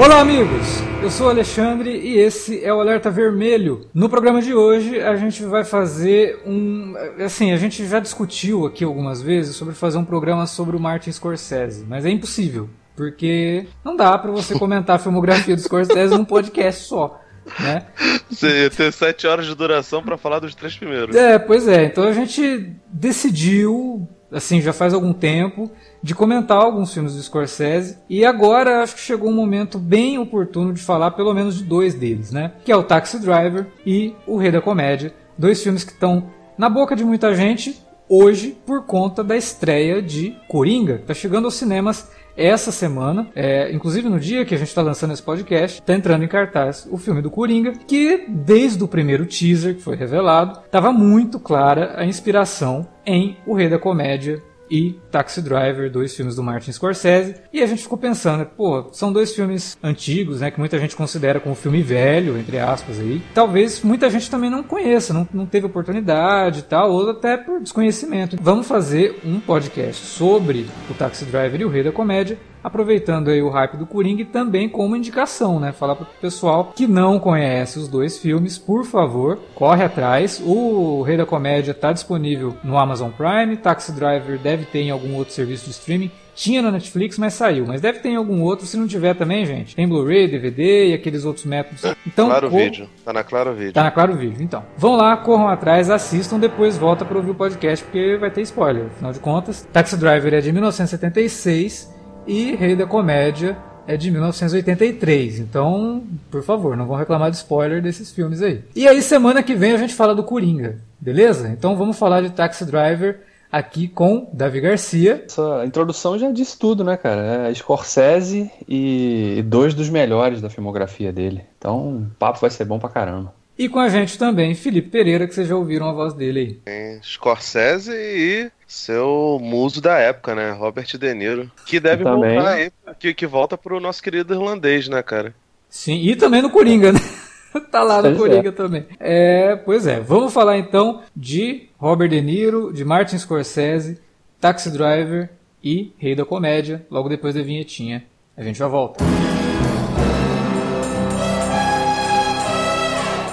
Olá, amigos! Eu sou o Alexandre e esse é o Alerta Vermelho. No programa de hoje, a gente vai fazer um. Assim, a gente já discutiu aqui algumas vezes sobre fazer um programa sobre o Martin Scorsese, mas é impossível, porque não dá para você comentar a filmografia do Scorsese num podcast só. Né? Você ia ter sete horas de duração para falar dos três primeiros. É, pois é. Então a gente decidiu, assim, já faz algum tempo, de comentar alguns filmes do Scorsese. E agora acho que chegou um momento bem oportuno de falar pelo menos de dois deles, né? Que é o Taxi Driver e o Rei da Comédia. Dois filmes que estão na boca de muita gente hoje por conta da estreia de Coringa, que está chegando aos cinemas essa semana, é, inclusive no dia que a gente está lançando esse podcast, está entrando em cartaz o filme do Coringa, que desde o primeiro teaser que foi revelado, estava muito clara a inspiração em O Rei da Comédia e Taxi Driver, dois filmes do Martin Scorsese. E a gente ficou pensando, pô, são dois filmes antigos, né, que muita gente considera como filme velho, entre aspas aí. Talvez muita gente também não conheça, não, não teve oportunidade e tal, ou até por desconhecimento. Vamos fazer um podcast sobre o Taxi Driver e o Rei da Comédia, aproveitando aí o hype do Coringa e também como indicação, né? Falar para o pessoal que não conhece os dois filmes, por favor, corre atrás. O Rei da Comédia está disponível no Amazon Prime, Taxi Driver deve ter em algum outro serviço de streaming. Tinha na Netflix, mas saiu. Mas deve ter em algum outro. Se não tiver também, gente, tem Blu-ray, DVD e aqueles outros métodos. Então, claro cor... Vídeo. Tá na Claro Vídeo. Tá na Claro Vídeo. Então, vão lá, corram atrás, assistam, depois volta para ouvir o podcast, porque vai ter spoiler. Afinal de contas, Taxi Driver é de 1976 e Rei da Comédia é de 1983. Então, por favor, não vão reclamar de spoiler desses filmes aí. E aí, semana que vem a gente fala do Coringa, beleza? Então vamos falar de Taxi Driver aqui com Davi Garcia. Essa introdução já disse tudo, né, cara? É Scorsese e dois dos melhores da filmografia dele. Então, o papo vai ser bom pra caramba. E com a gente também, Felipe Pereira, que vocês já ouviram a voz dele aí. Tem Scorsese e seu muso da época, né? Robert De Niro. Que deve voltar aí, que, que volta pro nosso querido irlandês, né, cara? Sim, e também no Coringa, né? tá lá no Coringa é. também. É, pois é, vamos falar então de Robert De Niro, de Martin Scorsese, Taxi Driver e Rei da Comédia, logo depois da vinhetinha. A gente já volta.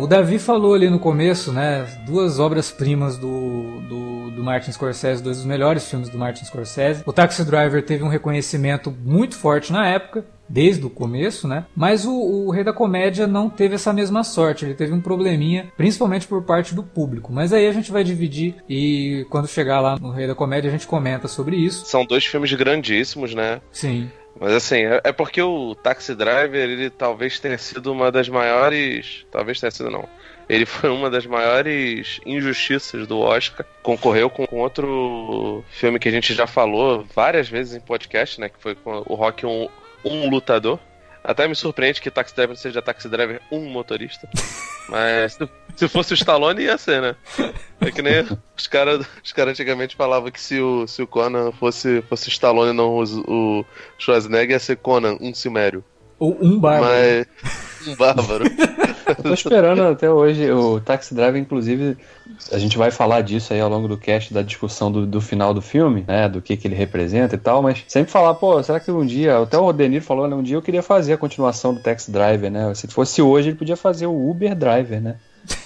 O Davi falou ali no começo, né? Duas obras-primas do, do, do, Martin Scorsese, dois dos melhores filmes do Martin Scorsese. O Taxi Driver teve um reconhecimento muito forte na época, desde o começo, né? Mas o, o, Rei da Comédia não teve essa mesma sorte. Ele teve um probleminha, principalmente por parte do público. Mas aí a gente vai dividir e quando chegar lá no Rei da Comédia a gente comenta sobre isso. São dois filmes grandíssimos, né? Sim. Mas assim, é, é porque o Taxi Driver, ele talvez tenha sido uma das maiores. Talvez tenha sido não. Ele foi uma das maiores injustiças do Oscar. Concorreu com outro filme que a gente já falou várias vezes em podcast, né? Que foi com o Rock um, um lutador. Até me surpreende que Taxi Driver seja Taxi Driver um motorista. Mas se fosse o Stallone, ia ser, né? É que nem os caras os cara antigamente falavam que se o, se o Conan fosse, fosse o Stallone e não o, o Schwarzenegger, ia ser Conan, um cimério. Ou um bárbaro. Mas... Um bárbaro. Tô esperando até hoje o Taxi Driver, inclusive, a gente vai falar disso aí ao longo do cast, da discussão do, do final do filme, né? Do que, que ele representa e tal, mas sempre falar, pô, será que um dia, até o Denir falou, né? Um dia eu queria fazer a continuação do Taxi Driver, né? Se fosse hoje, ele podia fazer o Uber Driver, né?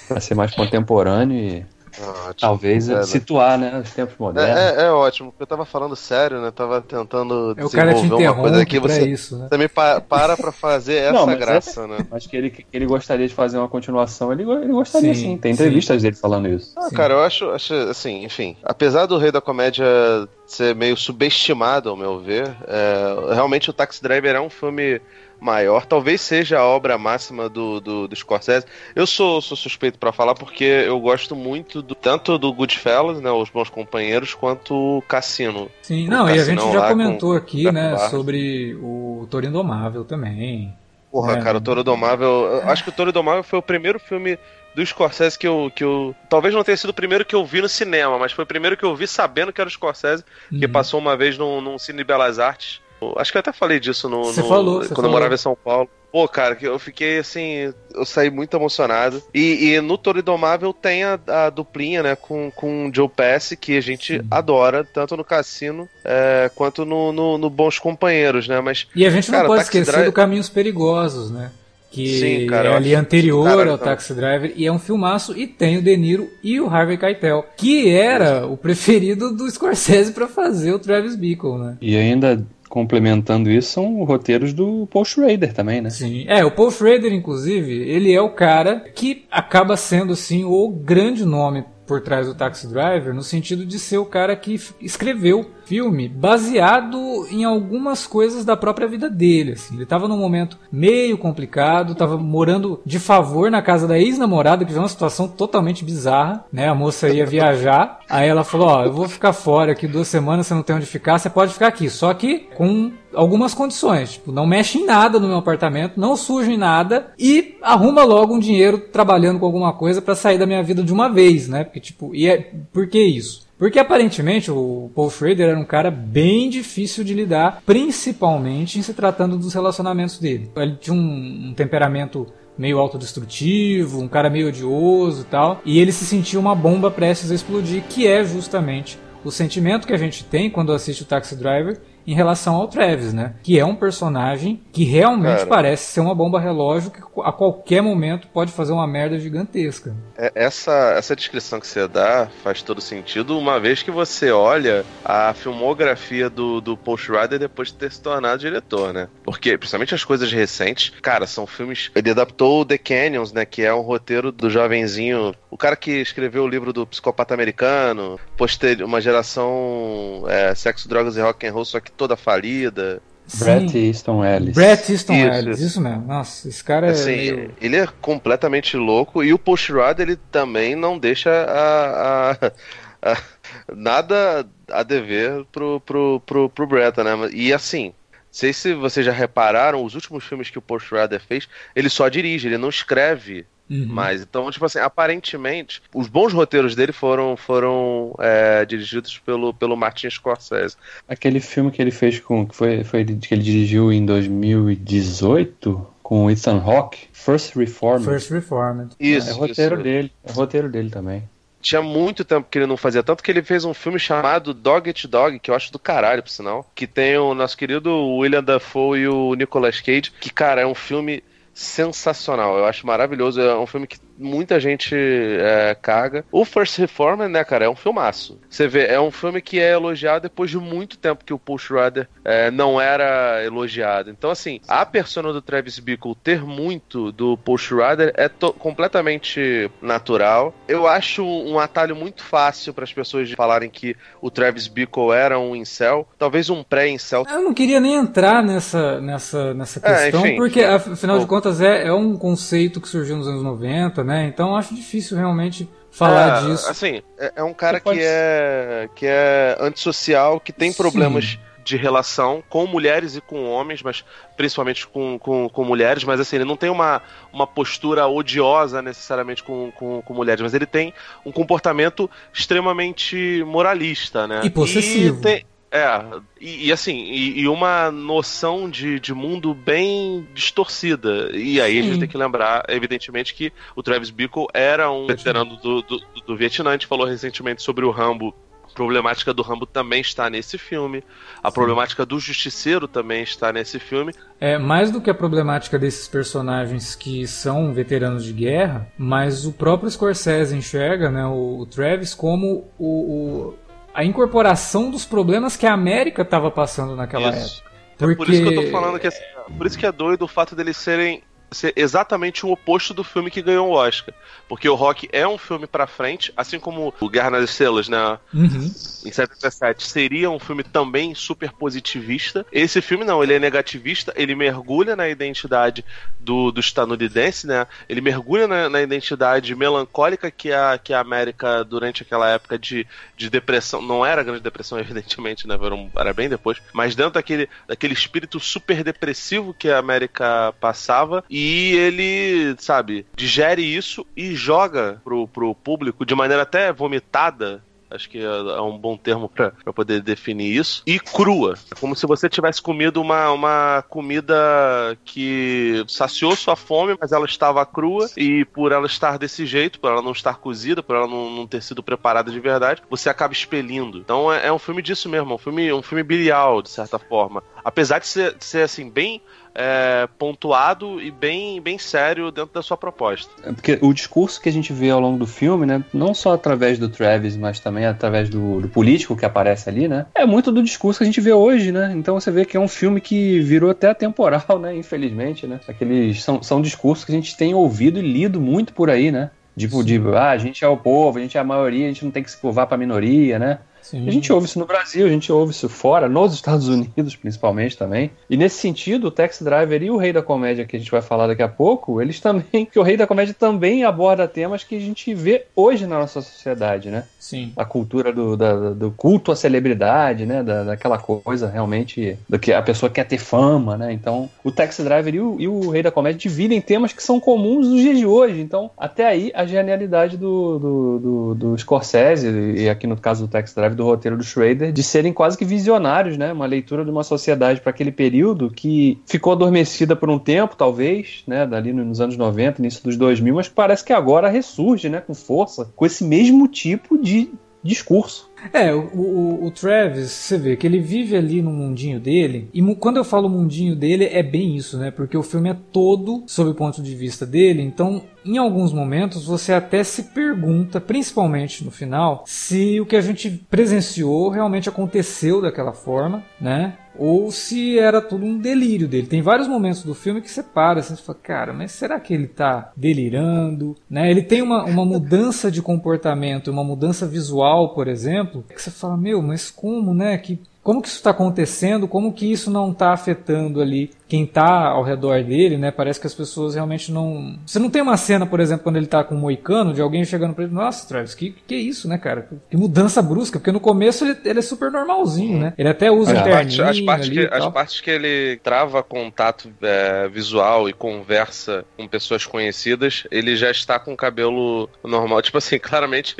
Pra ser mais contemporâneo e Ótimo. Talvez é, situar, né, os tempos modernos. É, é, é, ótimo, porque eu tava falando sério, né? Tava tentando é, o cara te uma coisa aqui, você, isso, né? você me pa para pra fazer essa Não, graça, é, né? Acho que ele, que ele gostaria de fazer uma continuação, ele, ele gostaria sim. sim. Tem entrevistas sim. dele falando isso. Ah, cara, eu acho, acho, assim, enfim, apesar do Rei da Comédia ser meio subestimado, ao meu ver, é, realmente o Taxi Driver é um filme maior, talvez seja a obra máxima do, do, do Scorsese. Eu sou, sou suspeito para falar porque eu gosto muito do, tanto do Goodfellas, né, Os Bons Companheiros, quanto o Cassino. Sim, o não, e a gente já comentou com, aqui, né, sobre o Toro Indomável também. Porra, é. cara, o Toro Domável. Acho que o Toro Domável foi o primeiro filme do Scorsese que eu, que eu. Talvez não tenha sido o primeiro que eu vi no cinema, mas foi o primeiro que eu vi sabendo que era o Scorsese, uhum. que passou uma vez num, num Cine Belas Artes. Acho que eu até falei disso no, no falou, quando falou. eu morava em São Paulo. Pô, cara, que eu fiquei assim, eu saí muito emocionado. E, e no Toro Indomável tem a, a, duplinha, né, com, com o Joe Pass, que a gente Sim. adora, tanto no Cassino é, quanto no, no, no, Bons Companheiros, né? Mas, e a gente cara, não pode esquecer Drive... do Caminhos Perigosos, né? que Sim, cara, é ali anterior cara, ao então. Taxi Driver e é um filmaço e tem o De Niro e o Harvey Keitel, que era o preferido do Scorsese para fazer o Travis Bickle, né? E ainda complementando isso, são roteiros do Paul Schrader também, né? Sim. É, o Paul Schrader, inclusive, ele é o cara que acaba sendo, assim, o grande nome por trás do Taxi Driver, no sentido de ser o cara que escreveu filme baseado em algumas coisas da própria vida dele. Assim. Ele estava num momento meio complicado, estava morando de favor na casa da ex-namorada, que foi uma situação totalmente bizarra. Né? A moça ia viajar, aí ela falou: Ó, eu vou ficar fora aqui duas semanas, você não tem onde ficar, você pode ficar aqui. Só que com algumas condições. Tipo, não mexe em nada no meu apartamento, não suja em nada e arruma logo um dinheiro trabalhando com alguma coisa para sair da minha vida de uma vez, né? Porque, tipo, e é, por que isso? Porque aparentemente o Paul Schrader era um cara bem difícil de lidar, principalmente em se tratando dos relacionamentos dele. Ele tinha um, um temperamento meio autodestrutivo, um cara meio odioso e tal, e ele se sentia uma bomba prestes a explodir, que é justamente o sentimento que a gente tem quando assiste o Taxi Driver em relação ao Travis, né? Que é um personagem que realmente Cara, parece ser uma bomba relógio que a qualquer momento pode fazer uma merda gigantesca. É, essa, essa descrição que você dá faz todo sentido, uma vez que você olha a filmografia do, do Paul Schrader depois de ter se tornado diretor, né? Porque, principalmente as coisas recentes, cara, são filmes. Ele adaptou The Canyons, né? Que é um roteiro do jovenzinho. O cara que escreveu o livro do Psicopata Americano, posterior, uma geração é, sexo, drogas e rock and roll, só que toda falida. Brett Easton Ellis. Brett Easton isso, Ellis, isso mesmo. Nossa, esse cara é. Assim, meio... Ele é completamente louco e o Post Rod ele também não deixa a, a, a, nada a dever pro, pro, pro, pro Brett, né? E assim, não sei se vocês já repararam, os últimos filmes que o Post Schrader fez, ele só dirige, ele não escreve Uhum. Mas, então, tipo assim, aparentemente, os bons roteiros dele foram, foram é, dirigidos pelo, pelo Martin Scorsese. Aquele filme que ele fez com. que foi, foi que ele dirigiu em 2018 com Ethan Hawke, First Reformed. First Reformed. Isso. É, é roteiro isso. dele. É roteiro dele também tinha muito tempo que ele não fazia, tanto que ele fez um filme chamado Dog Eat Dog, que eu acho do caralho, por sinal, que tem o nosso querido William Dafoe e o Nicolas Cage, que, cara, é um filme sensacional. Eu acho maravilhoso. É um filme que muita gente é, caga. O First Reformer, né, cara, é um filmaço. Você vê, é um filme que é elogiado depois de muito tempo que o Paul Schrader é, não era elogiado. Então, assim, a persona do Travis Bickle ter muito do Paul Schrader é completamente natural. Eu acho um atalho muito fácil para as pessoas falarem que o Travis Bickle era um incel, talvez um pré-incel. Eu não queria nem entrar nessa, nessa, nessa é, questão, é, enfim, porque, afinal Bom. de contas, é, é um conceito que surgiu nos anos 90, né? Então acho difícil realmente falar é, disso. Assim, é, é um cara que é que é antissocial, que tem Sim. problemas de relação com mulheres e com homens, mas principalmente com, com, com, mulheres, mas assim, ele não tem uma, uma postura odiosa necessariamente com, com, com mulheres, mas ele tem um comportamento extremamente moralista, né? E possessivo. E tem, é, e, e assim, e, e, uma noção de, de mundo bem distorcida. E aí Sim. a gente tem que lembrar, evidentemente, que o Travis Bickle era um veterano do, do, do Vietnã. A gente falou recentemente sobre o Rambo problemática do Rambo também está nesse filme. A Sim. problemática do Justiceiro também está nesse filme. É, mais do que a problemática desses personagens que são veteranos de guerra, mas o próprio Scorsese enxerga né, o, o Travis como o, o, a incorporação dos problemas que a América estava passando naquela isso. época. Porque... É por isso que eu tô falando que assim, por isso que é doido o fato deles serem ser exatamente o oposto do filme que ganhou o Oscar. Porque o Rock é um filme pra frente, assim como o Guerra nas Estrelas, né? Uhum. Em 77, seria um filme também super positivista. Esse filme não, ele é negativista, ele mergulha na identidade do, do estadunidense, né? Ele mergulha na, na, identidade melancólica que a, que a América, durante aquela época de, de depressão, não era a grande depressão, evidentemente, né? Era, um, era bem depois, mas dentro daquele, daquele espírito super depressivo que a América passava, e ele, sabe, digere isso e joga pro, pro público de maneira até vomitada acho que é um bom termo para poder definir isso, e crua. É como se você tivesse comido uma, uma comida que saciou sua fome, mas ela estava crua, e por ela estar desse jeito, por ela não estar cozida, por ela não, não ter sido preparada de verdade, você acaba expelindo. Então é, é um filme disso mesmo, é um filme, um filme bilial, de certa forma. Apesar de ser, de ser assim, bem é, pontuado e bem, bem sério dentro da sua proposta. É porque o discurso que a gente vê ao longo do filme, né, não só através do Travis, mas também através do, do, político que aparece ali, né, é muito do discurso que a gente vê hoje, né. Então você vê que é um filme que virou até atemporal, né, infelizmente, né. Aqueles são, são discursos que a gente tem ouvido e lido muito por aí, né. Tipo, de, ah, a gente é o povo, a gente é a maioria, a gente não tem que se curvar pra minoria, né? Sim. A gente ouve isso no Brasil, a gente ouve isso fora, nos Estados Unidos principalmente também. E nesse sentido, o Taxi Driver e o Rei da Comédia, que a gente vai falar daqui a pouco, eles também, que o Rei da Comédia também aborda temas que a gente vê hoje na nossa sociedade, né? Sim. A cultura do, da, do culto à celebridade, né? Da, daquela coisa realmente, do que a pessoa quer ter fama, né? Então, o Taxi Driver e o, e o Rei da Comédia dividem temas que são comuns nos dias de hoje. Então, até aí, a genialidade do, do, do, do Scorsese, e aqui no caso do Taxi Driver, do roteiro do Schrader, de serem quase que visionários, né? Uma leitura de uma sociedade para aquele período que ficou adormecida por um tempo, talvez, né? Dali nos anos 90, início dos 2000, mas parece que agora ressurge, né? Com força, com esse mesmo tipo de discurso. É, o, o, o, Travis, você vê que ele vive ali no mundinho dele, e quando eu falo mundinho dele, é bem isso, né? Porque o filme é todo sob o ponto de vista dele, então em alguns momentos você até se pergunta, principalmente no final, se o que a gente presenciou realmente aconteceu daquela forma, né? Ou se era tudo um delírio dele. Tem vários momentos do filme que você para assim, você fala, cara, mas será que ele tá delirando? Né? Ele tem uma, uma mudança de comportamento, uma mudança visual, por exemplo, que você fala, meu, mas como, né? Que como que isso está acontecendo, como que isso não está afetando ali quem está ao redor dele, né? Parece que as pessoas realmente não. Você não tem uma cena, por exemplo, quando ele está com um moicano, de alguém chegando para ele, nossa, Travis, que, que é isso, né, cara? Que mudança brusca, porque no começo ele, ele é super normalzinho, né? Ele até usa é. interninho as, partes que, as partes que ele trava contato é, visual e conversa com pessoas conhecidas, ele já está com o cabelo normal. Tipo assim, claramente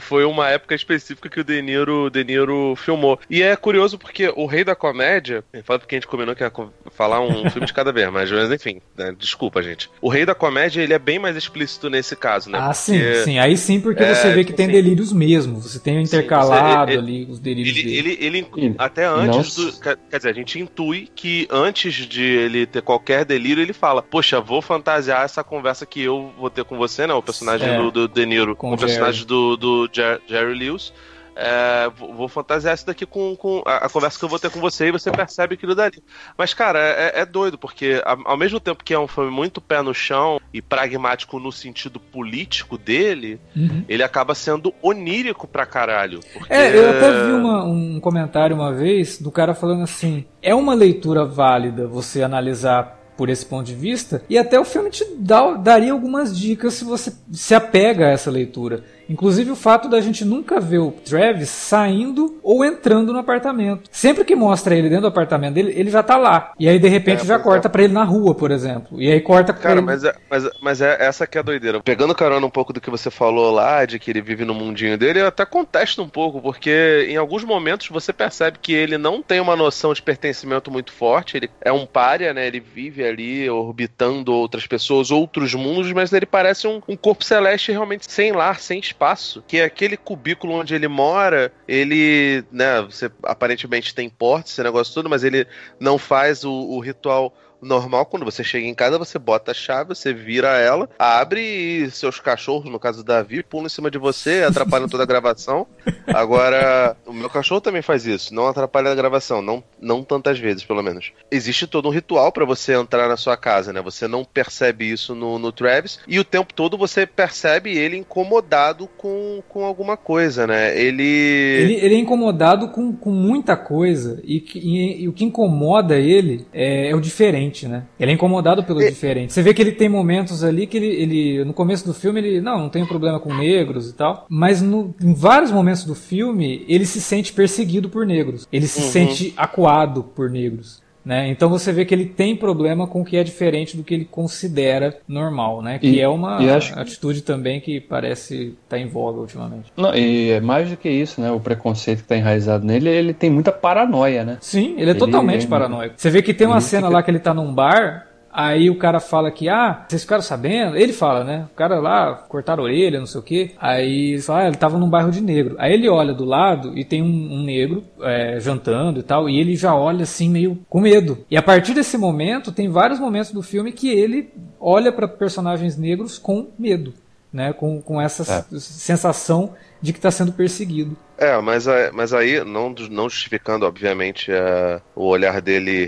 foi uma época específica que o De Niro, De Niro filmou. E é curioso porque o Rei da Comédia, fala porque a gente combinou que ia falar um filme de cada vez, mas, mas enfim, né, desculpa, gente. O Rei da Comédia, ele é bem mais explícito nesse caso, né? Ah, porque... sim, sim. Aí sim, porque é, você vê que tipo tem assim, delírios mesmo. Você tem intercalado sim, você, ele, ali os delírios ele, dele. Ele, ele, até antes do. Quer dizer, a gente intui que antes de ele ter qualquer delírio, ele fala: Poxa, vou fantasiar essa conversa que eu vou ter com você, né? O personagem é, do, do De Niro, com o personagem do, do Jerry Lewis é, vou fantasiar isso daqui com, com a, a, conversa que eu vou ter com você e você percebe aquilo dali. Mas, cara, é, é doido, porque ao mesmo tempo que é um filme muito pé no chão e pragmático no sentido político dele, uhum. ele acaba sendo onírico pra caralho. Porque... É, eu até vi uma, um comentário uma vez do cara falando assim: é uma leitura válida você analisar por esse ponto de vista, e até o filme te dá, daria algumas dicas se você se apega a essa leitura. Inclusive o fato da gente nunca ver o Travis saindo ou entrando no apartamento. Sempre que mostra ele dentro do apartamento dele, ele já tá lá. E aí de repente é, já corta é. para ele na rua, por exemplo. E aí corta Cara, ele... mas, é, mas, mas é essa que é a doideira. Pegando carona um pouco do que você falou lá, de que ele vive no mundinho dele, eu até contesto um pouco, porque em alguns momentos você percebe que ele não tem uma noção de pertencimento muito forte. Ele é um párea, né? Ele vive ali orbitando outras pessoas, outros mundos, mas ele parece um, um corpo celeste realmente sem lar, sem espaço espaço, que é aquele cubículo onde ele mora, ele, né, você aparentemente tem porta, esse negócio todo, mas ele não faz o, o ritual normal, quando você chega em casa, você bota a chave, você vira ela, abre e seus cachorros, no caso do Davi, pulam em cima de você, atrapalham toda a gravação. Agora, o meu cachorro também faz isso, não atrapalha a gravação, não, não tantas vezes, pelo menos. Existe todo um ritual para você entrar na sua casa, né? Você não percebe isso no, no Travis, e o tempo todo você percebe ele incomodado com, com alguma coisa, né? Ele... ele. Ele, é incomodado com, com muita coisa, e, e, e o que incomoda ele é, é o diferente diferente, né? Ele é incomodado pelo e... diferente. Você vê que ele tem momentos ali que ele, ele, no começo do filme, ele, não, não tem problema com negros e tal, mas no, em vários momentos do filme, ele se sente perseguido por negros. Ele se uhum. sente acuado por negros. Né? Então você vê que ele tem problema com o que é diferente do que ele considera normal, né? Que e, é uma atitude também que parece estar tá em voga ultimamente. Não, e é mais do que isso, né? O preconceito que está enraizado nele, ele tem muita paranoia, né? Sim, ele é ele, totalmente ele, paranoico. Você vê que tem uma cena fica... lá que ele está num bar Aí o cara fala que, ah, vocês ficaram sabendo? Ele fala, né? O cara lá cortaram a orelha, não sei o quê. Aí ele fala, ah, ele tava num bairro de negro. Aí ele olha do lado e tem um, um negro é, jantando e tal, e ele já olha assim meio com medo. E a partir desse momento, tem vários momentos do filme que ele olha para personagens negros com medo, né? Com, com essa é. sensação de que está sendo perseguido. É, mas, mas aí, não, não justificando, obviamente, uh, o olhar dele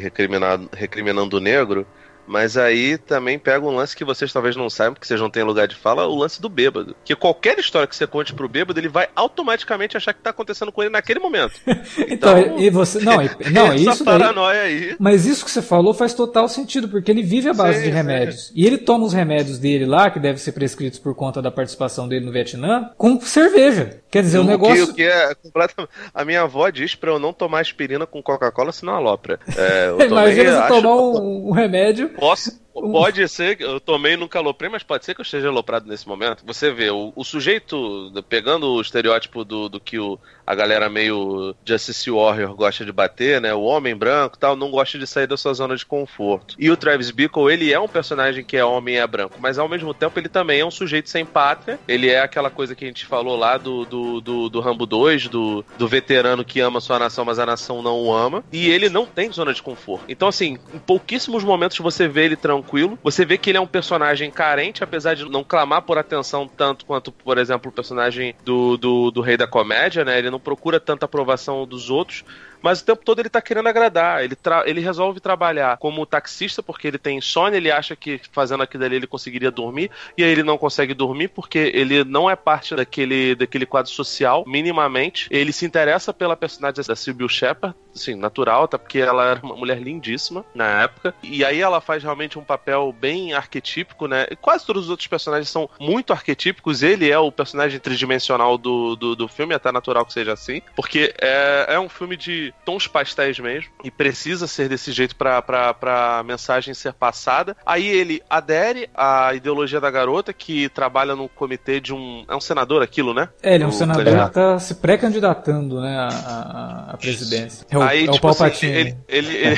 recriminando o negro, mas aí também pega um lance que vocês talvez não saibam, porque vocês não têm lugar de fala, o lance do bêbado. Que qualquer história que você conte pro bêbado, ele vai automaticamente achar que tá acontecendo com ele naquele momento. então, então, e você. Não, não isso paranoia daí, aí. Mas isso que você falou faz total sentido, porque ele vive à base sim, de remédios. Sim. E ele toma os remédios dele lá, que devem ser prescritos por conta da participação dele no Vietnã, com cerveja. Quer dizer, o, o negócio. Que, o que é completamente. A minha avó diz pra eu não tomar aspirina com Coca-Cola, senão alopra. É, tomei, Imagina você tomar um, um remédio Posso, Pode ser, eu tomei nunca aloprei, mas pode ser que eu esteja aloprado nesse momento. Você vê, o, o sujeito, pegando o estereótipo do, do que o, a galera meio Justice Warrior gosta de bater, né? O homem branco tal, não gosta de sair da sua zona de conforto. E o Travis Bickle, ele é um personagem que é homem e é branco, mas ao mesmo tempo ele também é um sujeito sem pátria. Ele é aquela coisa que a gente falou lá do, do, do, do Rambo 2, do, do veterano que ama sua nação, mas a nação não o ama. E ele não tem zona de conforto. Então, assim, em pouquíssimos momentos você vê ele tranquilo. Você vê que ele é um personagem carente, apesar de não clamar por atenção tanto quanto, por exemplo, o personagem do, do, do Rei da Comédia, né? Ele não procura tanta aprovação dos outros, mas o tempo todo ele tá querendo agradar. Ele, ele resolve trabalhar como taxista porque ele tem insônia, ele acha que fazendo aquilo ali ele conseguiria dormir, e aí ele não consegue dormir porque ele não é parte daquele, daquele quadro social, minimamente. Ele se interessa pela personagem da Sylvia Shepard, assim, natural, até porque ela era uma mulher lindíssima na época. E aí ela faz realmente um papel bem arquetípico, né? Quase todos os outros personagens são muito arquetípicos. Ele é o personagem tridimensional do, do, do filme, é até natural que seja assim, porque é, é um filme de tons pastéis mesmo, e precisa ser desse jeito pra, pra, pra mensagem ser passada. Aí ele adere à ideologia da garota, que trabalha no comitê de um. É um senador aquilo, né? É, ele é um o senador que tá se pré-candidatando, né, à, à, presidência. É o, Aí, é o tipo assim, ele, ele, ele,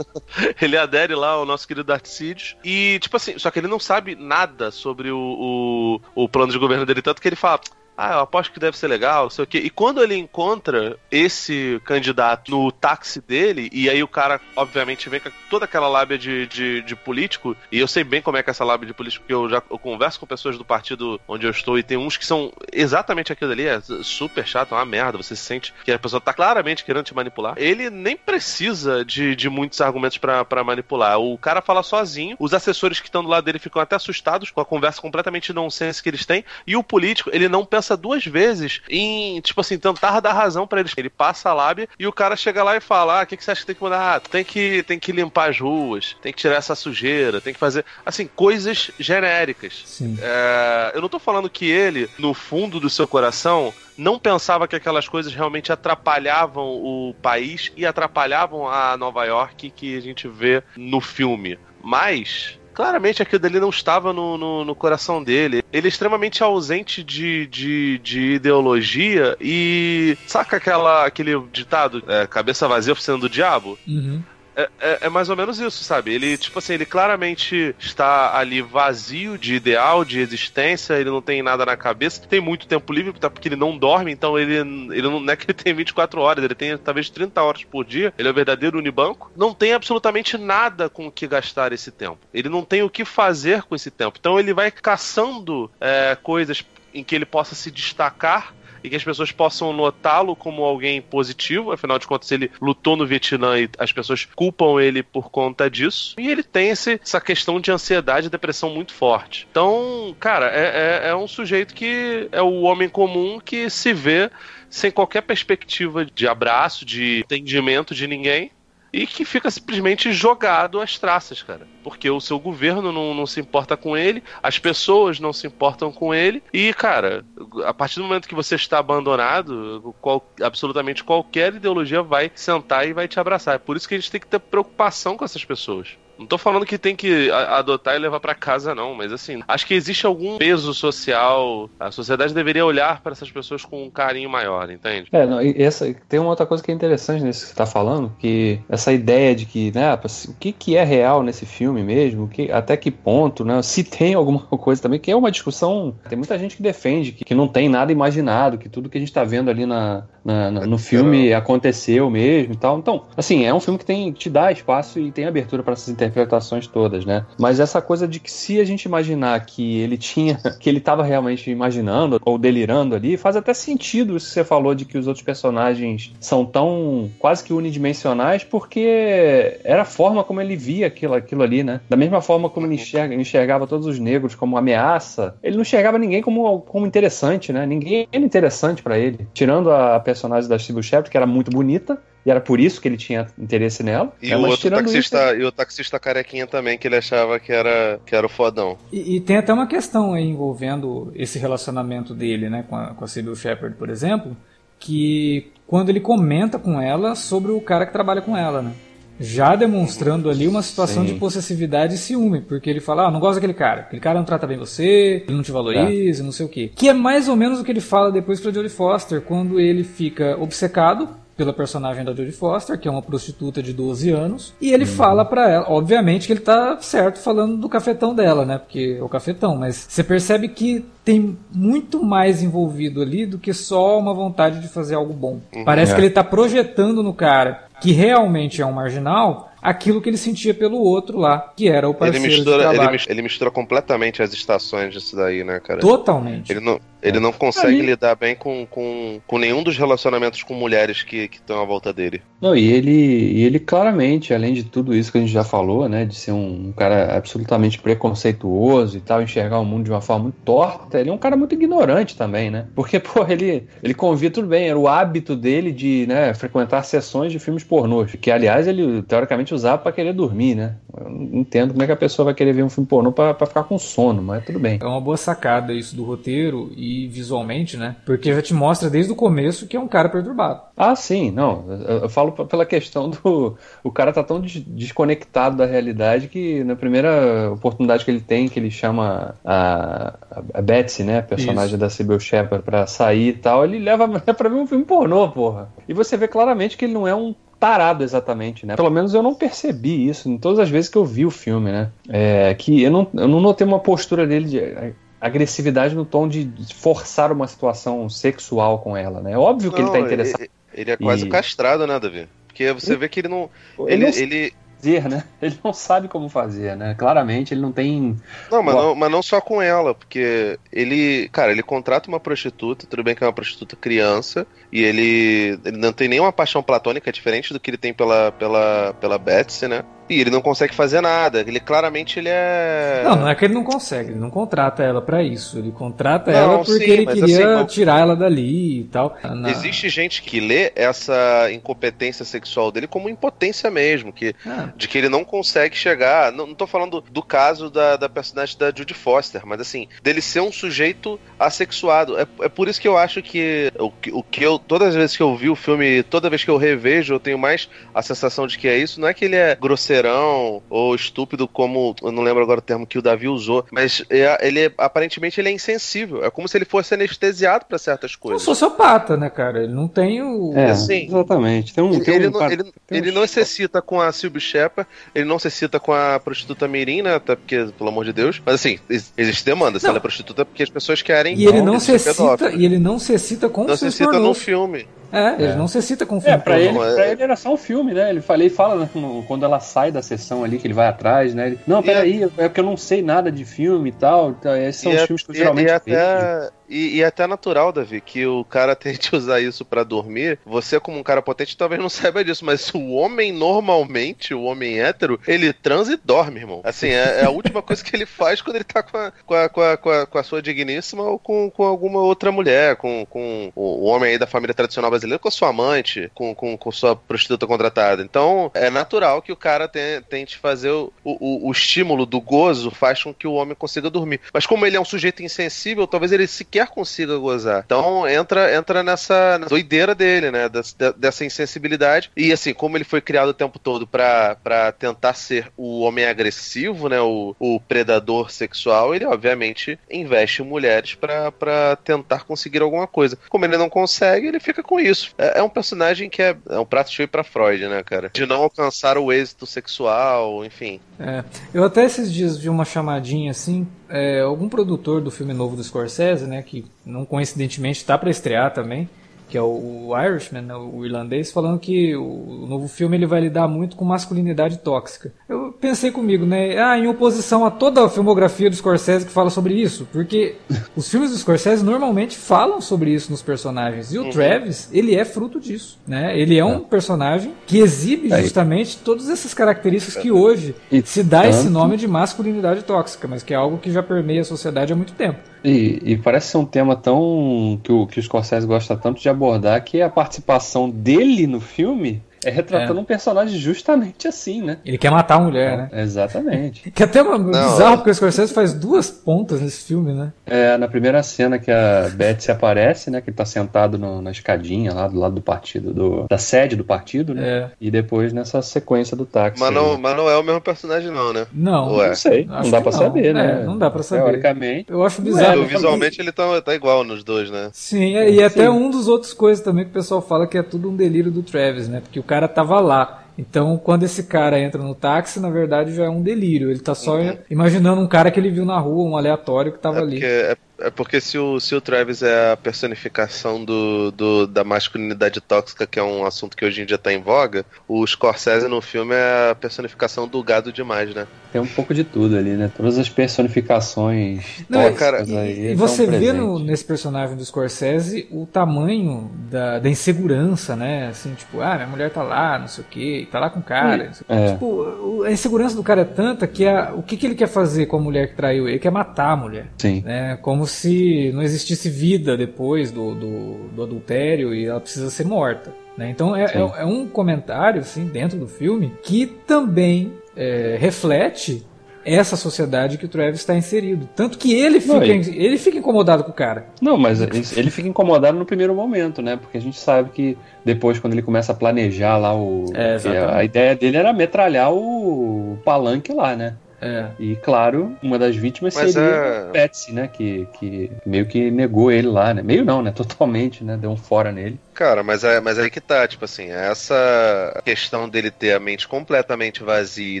ele, adere lá ao nosso querido Darth Sidious, e, tipo assim, só que ele não sabe nada sobre o, o, o plano de governo dele, tanto que ele fala ah, eu aposto que deve ser legal, não sei o quê. E quando ele encontra esse candidato no táxi dele, e aí o cara, obviamente, vem com toda aquela lábia de, de, de, político, e eu sei bem como é que é essa lábia de político, porque eu já eu converso com pessoas do partido onde eu estou, e tem uns que são exatamente aquilo ali, é super chato, é uma merda, você se sente que a pessoa tá claramente querendo te manipular. Ele nem precisa de, de muitos argumentos para manipular. O cara fala sozinho, os assessores que estão do lado dele ficam até assustados com a conversa completamente nonsense que eles têm, e o político, ele não pensa pensa duas vezes em, tipo assim, tentar dar razão para eles. Ele passa a lábia e o cara chega lá e fala: Ah, o que, que você acha que tem que mudar? Ah, tem que, tem que limpar as ruas, tem que tirar essa sujeira, tem que fazer. Assim, coisas genéricas. É, eu não tô falando que ele, no fundo do seu coração, não pensava que aquelas coisas realmente atrapalhavam o país e atrapalhavam a Nova York que a gente vê no filme. Mas claramente aquilo dali não estava no, no, no, coração dele. Ele é extremamente ausente de, de, de ideologia e. Saca aquela, aquele ditado? É, cabeça vazia oficina do diabo? Uhum. É, é, é, mais ou menos isso, sabe? Ele, tipo assim, ele claramente está ali vazio de ideal, de existência, ele não tem nada na cabeça, tem muito tempo livre, tá, porque ele não dorme, então ele, ele não, não é que ele tem 24 horas, ele tem talvez 30 horas por dia, ele é o verdadeiro unibanco, não tem absolutamente nada com o que gastar esse tempo. Ele não tem o que fazer com esse tempo. Então ele vai caçando é, coisas em que ele possa se destacar e que as pessoas possam notá-lo como alguém positivo, afinal de contas ele lutou no Vietnã e as pessoas culpam ele por conta disso. E ele tem esse, essa questão de ansiedade e depressão muito forte. Então, cara, é, é, é um sujeito que é o homem comum que se vê sem qualquer perspectiva de abraço, de entendimento de ninguém e que fica simplesmente jogado às traças, cara. Porque o seu governo não, não se importa com ele, as pessoas não se importam com ele, e, cara, a partir do momento que você está abandonado, qual, absolutamente qualquer ideologia vai sentar e vai te abraçar. É por isso que a gente tem que ter preocupação com essas pessoas. Não tô falando que tem que adotar e levar para casa, não, mas assim, acho que existe algum peso social. A sociedade deveria olhar para essas pessoas com um carinho maior, entende? É, não, essa, tem uma outra coisa que é interessante nisso que você tá falando, que essa ideia de que, né, o que, que é real nesse filme mesmo, que, até que ponto, né, se tem alguma coisa também, que é uma discussão, tem muita gente que defende que, que não tem nada imaginado, que tudo que a gente tá vendo ali na, na, na no filme aconteceu mesmo e tal. Então, assim, é um filme que tem, te dá espaço e tem abertura para essas interpretações todas, né? Mas essa coisa de que se a gente imaginar que ele tinha, que ele estava realmente imaginando ou delirando ali, faz até sentido isso que você falou de que os outros personagens são tão quase que unidimensionais, porque era a forma como ele via aquilo, aquilo ali, né? Da mesma forma como ele enxerga, enxergava todos os negros como ameaça, ele não enxergava ninguém como, como interessante, né? Ninguém era interessante para ele. Tirando a personagem da Sybil Shepard, que era muito bonita, e era por isso que ele tinha interesse nela. E, né? o, outro taxista, isso... e o taxista carequinha também, que ele achava que era, que era o fodão. E, e tem até uma questão aí envolvendo esse relacionamento dele, né, com a, com a Sybil Shepard, por exemplo, que quando ele comenta com ela sobre o cara que trabalha com ela, né? Já demonstrando ali uma situação Sim. de possessividade e ciúme, porque ele fala, ah, não gosto daquele cara, aquele cara não trata bem você, ele não te valoriza, é. não sei o quê. Que é mais ou menos o que ele fala depois pra Jodie Foster, quando ele fica obcecado pela personagem da Jodie Foster, que é uma prostituta de 12 anos, e ele uhum. fala para ela, obviamente que ele tá certo falando do cafetão dela, né? Porque é o cafetão, mas você percebe que tem muito mais envolvido ali do que só uma vontade de fazer algo bom. Uhum. Parece é. que ele tá projetando no cara que realmente é um marginal aquilo que ele sentia pelo outro lá, que era o parceiro ele mistura, ele, ele, mistura completamente as estações disso daí, né, cara? Totalmente. Ele não, ele é. não consegue lidar bem com, com, com nenhum dos relacionamentos com mulheres que estão à volta dele. Não, e ele, e ele claramente, além de tudo isso que a gente já falou, né, de ser um, um cara absolutamente preconceituoso e tal, enxergar o mundo de uma forma muito torta, ele é um cara muito ignorante também, né? Porque, pô, ele, ele convia tudo bem, era o hábito dele de, né, frequentar sessões de filmes pornôs, que, aliás, ele teoricamente usava para querer dormir, né? Eu não entendo como é que a pessoa vai querer ver um filme pornô para ficar com sono, mas tudo bem. É uma boa sacada isso do roteiro e visualmente, né? Porque já te mostra desde o começo que é um cara perturbado. Ah, sim, não. Eu, eu falo pela questão do. O cara tá tão des desconectado da realidade que na primeira oportunidade que ele tem, que ele chama a, a Betsy, né? A personagem isso. da Sybil Shepard pra sair e tal, ele leva pra ver um filme pornô, porra. E você vê claramente que ele não é um tarado exatamente, né? Pelo menos eu não percebi isso em todas as vezes que eu vi o filme, né? É, que eu não, eu não notei uma postura dele de agressividade no tom de forçar uma situação sexual com ela, né? É óbvio que não, ele tá interessado. Ele, ele é quase e... castrado, né, Davi? Porque você vê que ele não. Ele, ele, ele, fazer, né? Ele não sabe como fazer, né? Claramente ele não tem. Não, mas não, mas não só com ela, porque ele, cara, ele contrata uma prostituta, tudo bem que é uma prostituta criança, e ele, ele não tem nenhuma paixão platônica diferente do que ele tem pela, pela, pela Betsy, né? E ele não consegue fazer nada. Ele claramente ele é. Não, não é que ele não consegue, ele não contrata ela para isso. Ele contrata não, ela porque sim, ele queria assim, tirar ela dali e tal. Na... Existe gente que lê essa incompetência sexual dele como impotência mesmo, que, ah. de que ele não consegue chegar. Não, não tô falando do caso da, da personagem da Judy Foster, mas assim, dele ser um sujeito assexuado. É, é por isso que eu acho que o, o que eu. Todas as vezes que eu vi o filme, toda vez que eu revejo, eu tenho mais a sensação de que é isso. Não é que ele é grosseiro grosseirão ou estúpido como, eu não lembro agora o termo que o Davi usou, mas é, ele aparentemente ele é insensível. É como se ele fosse anestesiado para certas coisas. É um sociopata, né, cara? Ele não tem o. É, assim, exatamente. Tem um, ele, tem ele, um, não, ele, tem ele um- não se excita com a Sylvie Shepard, ele não se excita com a prostituta Mirim, né? Até porque, pelo amor de Deus. Mas assim, ex- existe demanda. Se Não. ela é prostituta, é porque as pessoas querem. E ele não se pedófilo. e ele não se excita com Não os se filmes excita no filme. É, ele não se excita com o É, filme pra ele, é- pra ele era só um filme, né? Ele, fala, ele fala né, no- quando ela sai da sessão ali, que ele vai atrás, né? Ele, não, peraí, é porque eu não sei nada de filme e tal. Então, esses são E os é- filmes que eu e- geralmente e vejo. até, e, e é até natural, Davi, que o cara tente usar isso pra dormir. Você, como um cara potente, talvez não saiba disso, mas o homem normalmente, o homem hétero, ele transa e dorme, irmão. Assim, é, é a última coisa que ele faz quando ele tá com a, com a, com a, com a, com a sua digníssima ou com, com alguma outra mulher, com, com o, homem aí da família tradicional brasileira, com a sua amante, com, com, com sua prostituta contratada. Então, é natural que o cara te- tente fazer o, o, o estímulo do gozo faz com que o homem consiga dormir. Mas como ele é um sujeito insensível, talvez ele sequer consiga gozar. Então entra, entra nessa doideira dele, né? Des- de- dessa insensibilidade. E assim, como ele foi criado o tempo todo pra tentar ser o homem agressivo, né? O, o predador sexual, ele obviamente investe em mulheres pra tentar conseguir alguma coisa. Como ele não consegue, ele fica com isso. É, é um personagem que é, é um prato cheio pra Freud, né, cara? De não alcançar o êxito sexual, enfim. É, eu até esses dias vi uma chamadinha assim, é, algum produtor do filme novo do Scorsese, né, que não coincidentemente está para estrear também, que é o, Irishman, né, o irlandês, falando que o, novo filme ele vai lidar muito com masculinidade tóxica. Eu pensei comigo, né, ah, em oposição a toda a filmografia do Scorsese que fala sobre isso, porque os filmes do Scorsese normalmente falam sobre isso nos personagens, e o Travis, ele é fruto disso, né, ele é um personagem que exibe Aí. justamente todas essas características que hoje E se dá esse nome de masculinidade tóxica, mas que é algo que já permeia a sociedade há muito tempo. E, e parece ser um tema tão. que o, que o Scorsese gosta tanto de abordar que a participação dele no filme é retratando É. um personagem justamente assim, né? Ele quer matar a mulher, né? Exatamente. Que até uma, Não, bizarro, é. porque o Scorsese faz duas pontas nesse filme, né? É, na primeira cena que a Betsy aparece, né? Que ele tá sentado no- na escadinha lá do lado do partido, do, da sede do partido, né? É. E depois nessa sequência do táxi. Mas não, mas não é o mesmo personagem, não, né? Não, Ué. Não sei, Acho não dá pra não. saber, É, né? não dá pra saber. Teoricamente. eu acho é, bizarro. eu Visualmente ele tá, tá igual nos dois, né? Sim, é, e até Sim. um dos outros coisas também que o pessoal fala que é tudo um delírio do Travis, né? Porque o cara tava lá. Então, quando esse cara entra no táxi, na verdade já é um delírio. Ele tá só imaginando um cara que ele viu na rua, um aleatório que tava É ali. porque, é, é porque se, o, se o Travis é a personificação do, do- da masculinidade tóxica, que é um assunto que hoje em dia tá em voga, o Scorsese no filme é a personificação do gado demais, né? Tem um pouco de tudo ali, né? Todas as personificações Não, tóxicas cara, aí. E tão você vê no- nesse personagem do Scorsese o tamanho da, da insegurança, né? Assim, tipo, ah, minha mulher tá lá, não sei o quê, tá lá com o cara. não sei o quê. É. Tipo, a insegurança do cara é tanta que a- o que, que ele quer fazer com a mulher que traiu ele? Ele quer matar a mulher. Sim. Né? Como se não existisse vida depois do, do, do adultério e ela precisa ser morta. Né? Então é, é, é um comentário assim, dentro do filme que também é, reflete essa sociedade que o Travis está inserido. Tanto que ele Não, fica, e- ele fica incomodado com o cara. Não, mas ele ele fica incomodado no primeiro momento, né? Porque a gente sabe que depois, quando ele começa a planejar lá o. É, a ideia dele era metralhar o palanque lá, né? É. E claro, uma das vítimas Mas seria é- a Betsy, né? Que, que meio que negou ele lá, né? Meio não, né? Totalmente, né? Deu um fora nele. Cara, mas, é, mas aí que tá, tipo assim, essa questão dele ter a mente completamente vazia e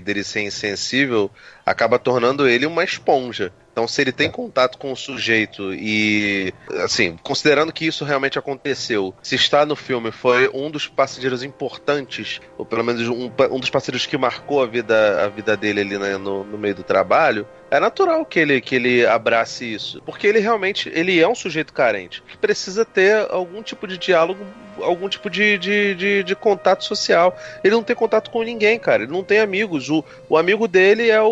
dele ser insensível acaba tornando ele uma esponja. Então, se ele tem contato com o sujeito e, assim, considerando que isso realmente aconteceu, se está no filme foi um dos passageiros importantes, ou pelo menos um, um dos passageiros que marcou a vida, a vida dele ali né, no, no meio do trabalho, é natural que ele, que ele abrace isso. Porque ele realmente ele é um sujeito carente, que precisa ter algum tipo de diálogo, algum tipo de, de, de, de contato social. Ele não tem contato com ninguém, cara. Ele não tem amigos. O, o amigo dele é o,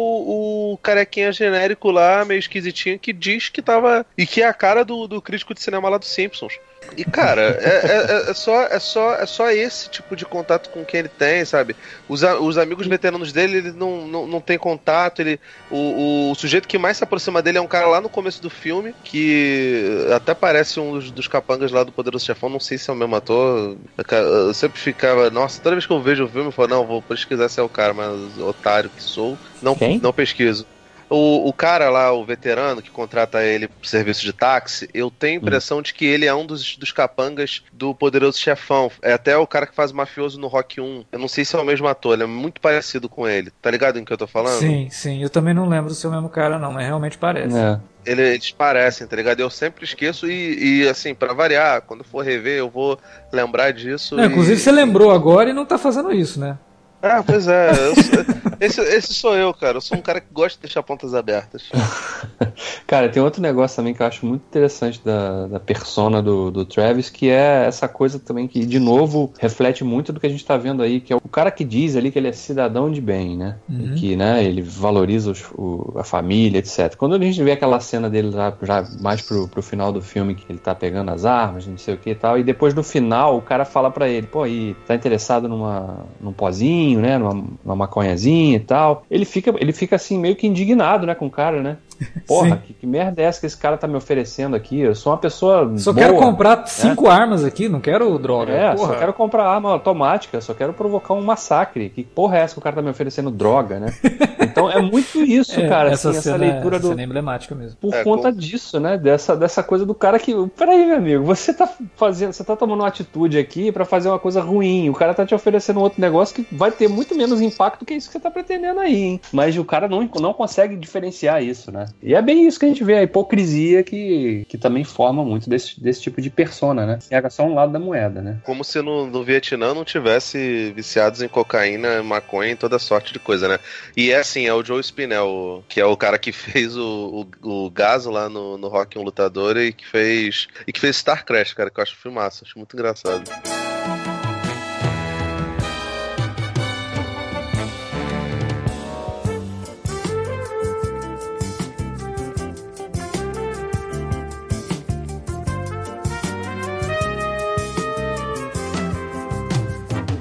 o carequinha genérico lá, meio esquisitinho, que diz que tava. E que é a cara do, do crítico de cinema lá dos Simpsons. E, cara, é, é, é, só, é, só, é só esse tipo de contato com quem ele tem, sabe? Os, os amigos veteranos dele, ele não, não, não tem contato. Ele, o, o, sujeito que mais se aproxima dele é um cara lá no começo do filme, que até parece um dos, dos capangas lá do Poderoso Chefão. Não sei se é o mesmo ator. Eu sempre ficava, nossa, toda vez que eu vejo o filme, eu falo, não, vou pesquisar se é o cara, mas otário que sou. Não, Quem? não pesquiso. O, o cara lá, o veterano que contrata ele pro serviço de táxi, eu tenho a impressão de que ele é um dos, dos capangas do Poderoso Chefão. É até o cara que faz o mafioso no Rock 1. Eu não sei se é o mesmo ator, ele é muito parecido com ele. Tá ligado em que eu tô falando? Sim, sim. Eu também não lembro se é o mesmo cara, não, mas realmente parece. É. Ele- Eles parecem, tá ligado? Eu sempre esqueço e, e, assim, pra variar, quando for rever, eu vou lembrar disso. Não, e- inclusive você lembrou agora e não tá fazendo isso, né? Ah, pois é. eu sou- esse, esse sou eu, cara. Eu sou um cara que gosta de deixar pontas abertas. Cara, tem outro negócio também que eu acho muito interessante da, da persona do, do Travis, que é essa coisa também que, de novo, reflete muito do que a gente tá vendo aí, que é o cara que diz ali que ele é cidadão de bem, né? Uhum. E que, né, ele valoriza os- o- a família, etc. Quando a gente vê aquela cena dele lá, já mais pro, pro final do filme, que ele tá pegando as armas, não sei o que e tal, e depois no final o cara fala pra ele, pô, e tá interessado numa, num pozinho, né, numa, numa maconhazinha e tal. Ele fica, ele fica assim, meio que indignado, né, com o cara, né? Porra, que, que merda é essa que esse cara tá me oferecendo aqui? Eu sou uma pessoa Só boa. quero comprar cinco armas aqui, não quero droga. É, Porra. só quero comprar arma automática, só quero provocar um massacre. Que porra é essa que o cara tá me oferecendo droga, né? Então é muito isso, É, cara, essa, assim, essa cena, leitura essa do, cena é emblemática mesmo. por É, conta com- disso, né? Dessa, dessa coisa do cara que. Peraí, meu amigo, você tá fazendo. Você tá tomando uma atitude aqui pra fazer uma coisa ruim. O cara tá te oferecendo outro negócio que vai ter muito menos impacto que isso que você tá pretendendo aí, hein? Mas o cara não, não consegue diferenciar isso, né? E é bem isso que a gente vê, a hipocrisia que, que também forma muito desse, desse tipo de persona, né? Pega só um lado da moeda, né? Como se no, no Vietnã não tivesse viciados em cocaína, maconha e toda sorte de coisa, né? E é assim, é o Joe Spinell, que é o cara que fez o, o, o Gaso lá no, no Rock 1 Lutador e que fez. E que fez Star Crash, cara, que eu acho filmaço, acho muito engraçado.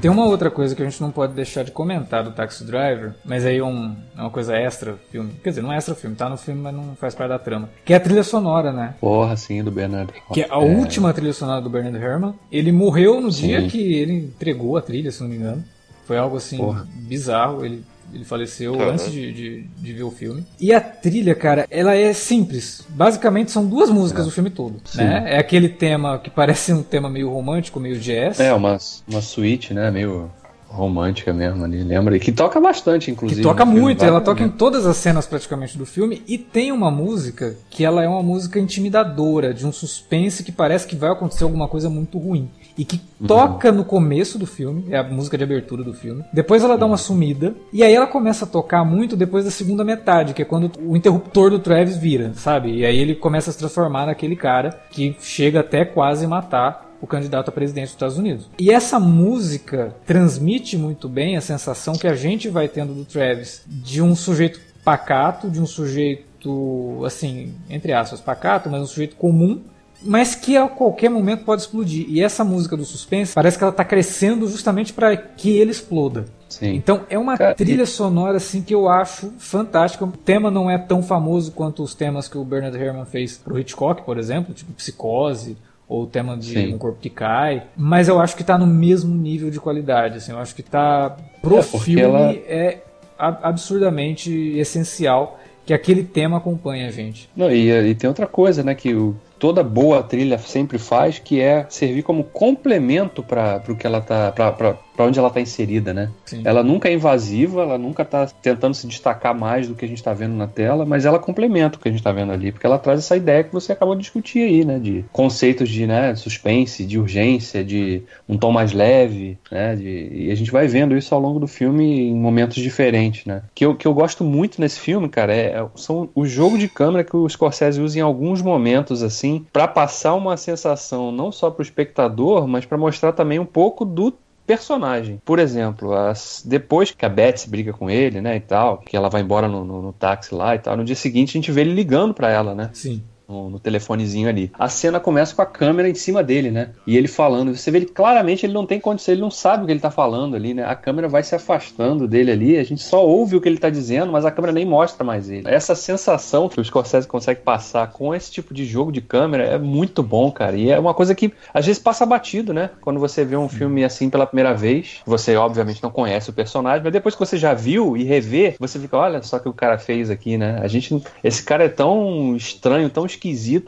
Tem uma outra coisa que a gente não pode deixar de comentar do Taxi Driver, mas aí é, um- é uma coisa extra filme. Quer dizer, não é extra filme, tá no filme, mas não faz parte da trama. Que é a trilha sonora, né? Porra, sim, do Bernard. Que é a última trilha sonora do Bernard Herrmann. Ele morreu no Sim. dia que ele entregou a trilha, se não me engano. Foi algo assim Porra. bizarro. Ele, ele faleceu Caramba. antes de, de, de ver o filme. E a trilha, cara, ela é simples. Basicamente são duas músicas o filme todo. Sim. Né? É aquele tema que parece um tema meio romântico, meio jazz. É, uma, uma suíte, né? Meio romântica mesmo ali, lembra? E que toca bastante, inclusive. Que toca filme, muito, vários ela toca em todas as cenas praticamente do filme e tem uma música que ela é uma música intimidadora, de um suspense que parece que vai acontecer alguma coisa muito ruim. E que Uhum. toca no começo do filme, é a música de abertura do filme. Depois ela dá Uhum. uma sumida, e aí ela começa a tocar muito depois da segunda metade, que é quando o interruptor do Travis vira, sabe? E aí ele começa a se transformar naquele cara que chega até quase matar o candidato a presidente dos Estados Unidos. E essa música transmite muito bem a sensação que a gente vai tendo do Travis de um sujeito pacato, de um sujeito, assim, entre aspas, pacato, mas um sujeito comum, mas que a qualquer momento pode explodir. E essa música do suspense parece que ela está crescendo justamente para que ele exploda. Sim. Então é uma Cara, trilha sonora assim que eu acho fantástica. O tema não é tão famoso quanto os temas que o Bernard Herrmann fez pro Hitchcock, por exemplo, tipo Psicose ou o tema de Sim. Um Corpo que Cai, mas eu acho que tá no mesmo nível de qualidade, assim, eu acho que tá pro É, filme ela- é absurdamente essencial que aquele tema acompanhe a gente. Não, e, e tem outra coisa, né, que o- toda boa trilha sempre faz, que é servir como complemento para o que ela tá, para onde ela tá inserida, né? Sim. Ela nunca é invasiva, ela nunca tá tentando se destacar mais do que a gente tá vendo na tela, mas ela complementa o que a gente tá vendo ali, porque ela traz essa ideia que você acabou de discutir aí, né, de conceitos de, né, suspense, de urgência, de um tom mais leve, né, de, e a gente vai vendo isso ao longo do filme em momentos diferentes, né? Que eu, que eu gosto muito nesse filme, cara, é, é- são o jogo de câmera que o Scorsese usa em alguns momentos, assim, pra passar uma sensação não só pro espectador, mas pra mostrar também um pouco do personagem. Por exemplo, as- depois que a Betsy briga com ele, né, e tal, que ela vai embora no, no- no táxi lá e tal, no dia seguinte a gente vê ele ligando pra ela, né? Sim. No, no, telefonezinho ali. A cena começa com a câmera em cima dele, né? E ele falando. Você vê ele claramente, ele não tem condição, ele não sabe o que ele tá falando ali, né? A câmera vai se afastando dele ali, a gente só ouve o que ele tá dizendo, mas a câmera nem mostra mais ele. Essa sensação que o Scorsese consegue passar com esse tipo de jogo de câmera é muito bom, cara. E é uma coisa que às vezes passa batido, né? Quando você vê um filme assim pela primeira vez, você obviamente não conhece o personagem, mas depois que você já viu e revê, você fica, olha só que o cara fez aqui, né? A gente, esse cara é tão estranho, tão esquisito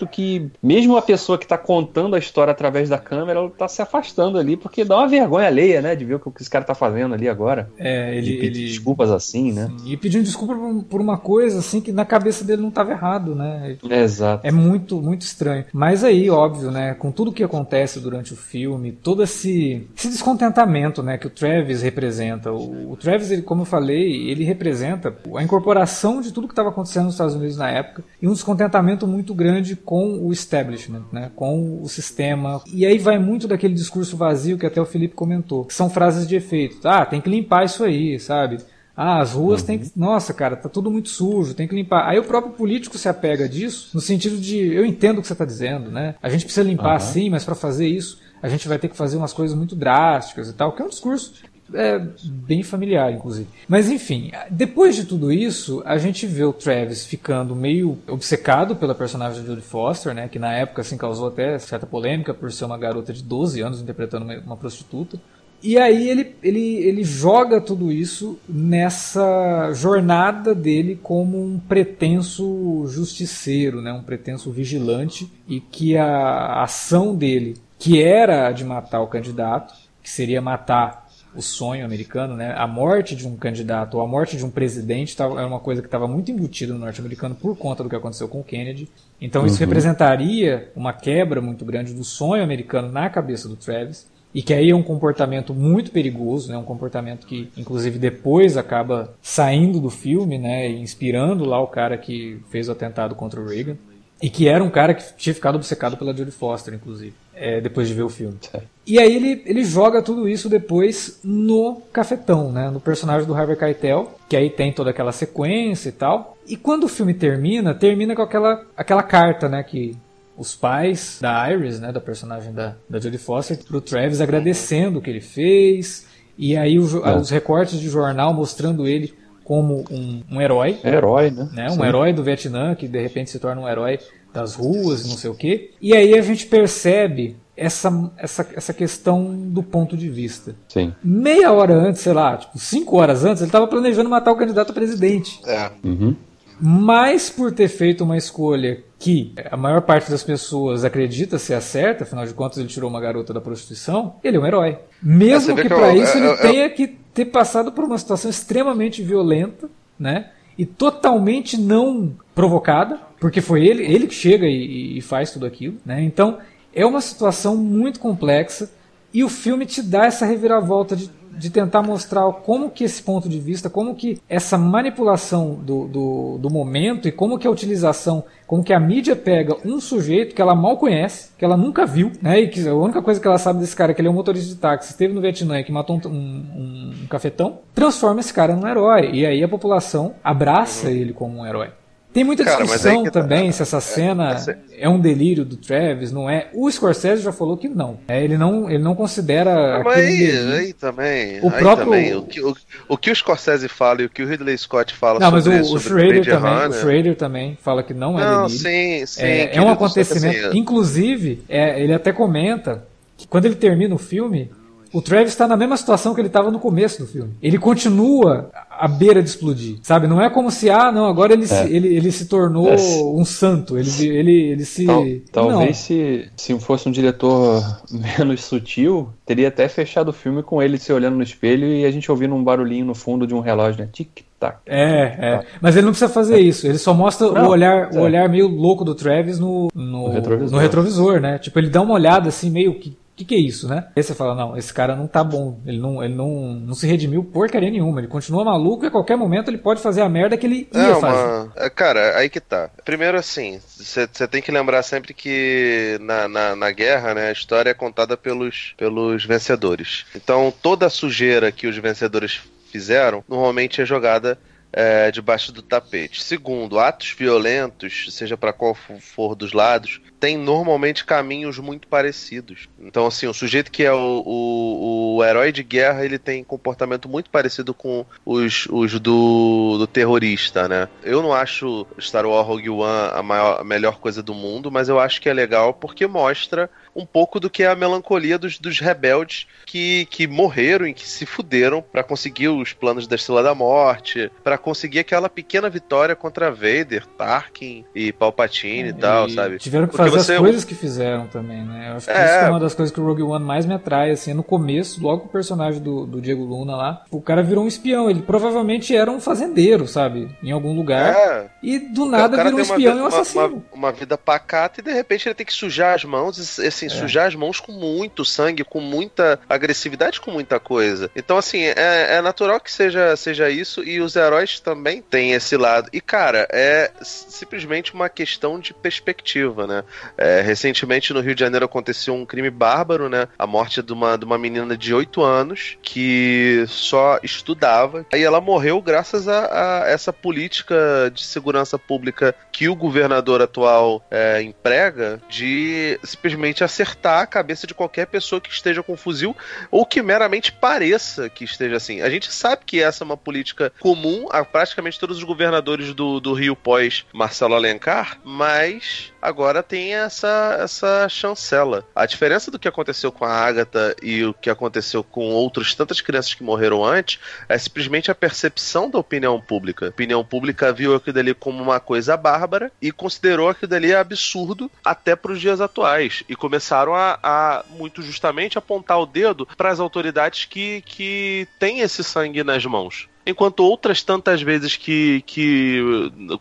que mesmo a pessoa que tá contando a história através da câmera, ela tá se afastando ali porque dá uma vergonha alheia, né? De ver o que esse cara tá fazendo ali agora. É, ele, pedir ele... desculpas assim, né? Sim, e pedindo desculpa por, por, uma coisa assim que na cabeça dele não tava errado, né? É, exato. É muito, muito estranho. Mas aí, óbvio, né? Com tudo que acontece durante o filme, todo esse, esse descontentamento, né? Que o Travis representa. O, o Travis, ele, como eu falei, ele representa a incorporação de tudo que estava acontecendo nos Estados Unidos na época e um descontentamento muito grande com o establishment, né? Com o sistema. E aí vai muito daquele discurso vazio que até o Felipe comentou, que são frases de efeito. Ah, tem que limpar isso aí, sabe? Ah, as ruas uhum. tem que. Nossa, cara, tá tudo muito sujo, tem que limpar. Aí o próprio político se apega disso, no sentido de eu entendo o que você está dizendo, né? A gente precisa limpar uhum. sim, mas para fazer isso a gente vai ter que fazer umas coisas muito drásticas e tal, que é um discurso é, bem familiar, inclusive. Mas enfim, depois de tudo isso, a gente vê o Travis ficando meio obcecado pela personagem de Jodie Foster, né? Que na época assim, causou até certa polêmica por ser uma garota de 12 anos interpretando uma, prostituta. E aí ele, ele, ele joga tudo isso nessa jornada dele como um pretenso justiceiro, né? um pretenso vigilante, e que a ação dele, que era a de matar o candidato, que seria matar o sonho americano, né? A morte de um candidato ou a morte de um presidente era uma coisa que estava muito embutida no norte-americano por conta do que aconteceu com o Kennedy. Então isso uhum. representaria uma quebra muito grande do sonho americano na cabeça do Travis e que aí é um comportamento muito perigoso, né? Um comportamento que, inclusive, depois acaba saindo do filme, né? E inspirando lá o cara que fez o atentado contra o Reagan. E que era um cara que tinha ficado obcecado pela Jodie Foster, inclusive, é, depois de ver o filme. E aí ele, ele joga tudo isso depois no cafetão, né? No personagem do Harvey Keitel, que aí tem toda aquela sequência e tal. E quando o filme termina, termina com aquela, aquela carta, né? Que os pais da Iris, né, da personagem da, da Jodie Foster, pro Travis agradecendo o que ele fez. E aí o, é. os recortes de jornal mostrando ele como um, um herói. Herói, né? né? Um Sim. herói do Vietnã que de repente se torna um herói das ruas, não sei o quê. E aí a gente percebe essa, essa, essa questão do ponto de vista. Sim. Meia hora antes, sei lá, tipo, cinco horas antes, ele estava planejando matar o candidato a presidente. É. Uhum. Mas por ter feito uma escolha que a maior parte das pessoas acredita ser a certa, afinal de contas ele tirou uma garota da prostituição, ele é um herói. Mesmo que, que para isso ele tenha que ter passado por uma situação extremamente violenta, né? E totalmente não provocada, porque foi ele, ele que chega e, e faz tudo aquilo, né? Então é uma situação muito complexa e o filme te dá essa reviravolta de de tentar mostrar como que esse ponto de vista, como que essa manipulação do, do, do, momento e como que a utilização, como que a mídia pega um sujeito que ela mal conhece, que ela nunca viu, né? E que a única coisa que ela sabe desse cara é que ele é um motorista de táxi, esteve no Vietnã e que matou um, um, um cafetão, transforma esse cara num herói. E aí a população abraça uhum. ele como um herói. Tem muita discussão Cara, também tá. se essa cena é, é, um delírio do Travis, não é. O Scorsese já falou que não. É, ele não, ele não considera. Ah, mas aí, aí, também. O aí próprio também. O que o, o que o Scorsese fala e o que o Ridley Scott fala não, sobre, mas o, o Schrader também, o Schrader também fala que não é não, delírio. Sim, sim. É, é um acontecimento. Assim, Inclusive, é, ele até comenta que quando ele termina o filme, o Travis está na mesma situação que ele estava no começo do filme. Ele continua à beira de explodir, sabe? Não é como se, ah, não, agora ele, é. se, ele, ele se tornou é. um santo. Ele, ele, ele se. Tal, talvez se, se fosse um diretor menos sutil, teria até fechado o filme com ele se olhando no espelho e a gente ouvindo um barulhinho no fundo de um relógio, né? Tic. É, é. Mas ele não precisa fazer é. isso. Ele só mostra não, o olhar, o é. olhar meio louco do Travis no, no, no, retrovisor. no retrovisor, né? Tipo, ele dá uma olhada assim, meio que o que, que, é isso, né? Aí você fala, não, esse cara não tá bom, ele não, ele não, não se redimiu porcaria nenhuma, ele continua maluco e a qualquer momento ele pode fazer a merda que ele ia fazer. É, cara, aí que tá. Primeiro assim, você tem que lembrar sempre que na, na, na, guerra, né, a história é contada pelos, pelos vencedores. Então toda a sujeira que os vencedores fizeram, normalmente é jogada é, debaixo do tapete. Segundo, atos violentos, seja para qual for dos lados, tem normalmente caminhos muito parecidos. Então, assim, o sujeito que é o, o, o herói de guerra, ele tem comportamento muito parecido com os, os do, do terrorista, né? Eu não acho Star Wars Rogue One a, maior, a melhor coisa do mundo, mas eu acho que é legal porque mostra um pouco do que é a melancolia dos, dos rebeldes que, que morreram e que se fuderam para conseguir os planos da Estrela da Morte, para conseguir aquela pequena vitória contra Vader, Tarkin e Palpatine é, e tal, sabe? Tiveram que Porque fazer você... as coisas que fizeram também, né? Eu acho que é... isso é uma das coisas que o Rogue One mais me atrai, assim, no começo, logo o personagem do, do Diego Luna lá, o cara virou um espião, ele provavelmente era um fazendeiro, sabe? Em algum lugar. É. E do nada virou um espião uma, e um assassino. Uma, uma, vida pacata e de repente ele tem que sujar as mãos, assim, é. sujar as mãos com muito sangue, com muita agressividade, com muita coisa. Então, assim, é, é natural que seja, seja isso e os heróis também têm esse lado. E, cara, é simplesmente uma questão de perspectiva, né? É, recentemente no Rio de Janeiro aconteceu um crime bárbaro, né? A morte de uma, de uma menina de 8 anos que só estudava. Aí ela morreu graças a, a essa política de segurança pública que o governador atual é, emprega de simplesmente acertar a cabeça de qualquer pessoa que esteja com fuzil ou que meramente pareça que esteja assim. A gente sabe que essa é uma política comum a praticamente todos os governadores do, do Rio pós Marcelo Alencar, mas agora tem essa, essa chancela. A diferença do que aconteceu com a Agatha e o que aconteceu com outras tantas crianças que morreram antes é simplesmente a percepção da opinião pública. A opinião pública viu aquilo dali como uma coisa bárbara e considerou aquilo dali absurdo até para os dias atuais. E começaram a, a, muito justamente apontar o dedo para as autoridades que, que têm esse sangue nas mãos. Enquanto outras tantas vezes que, que,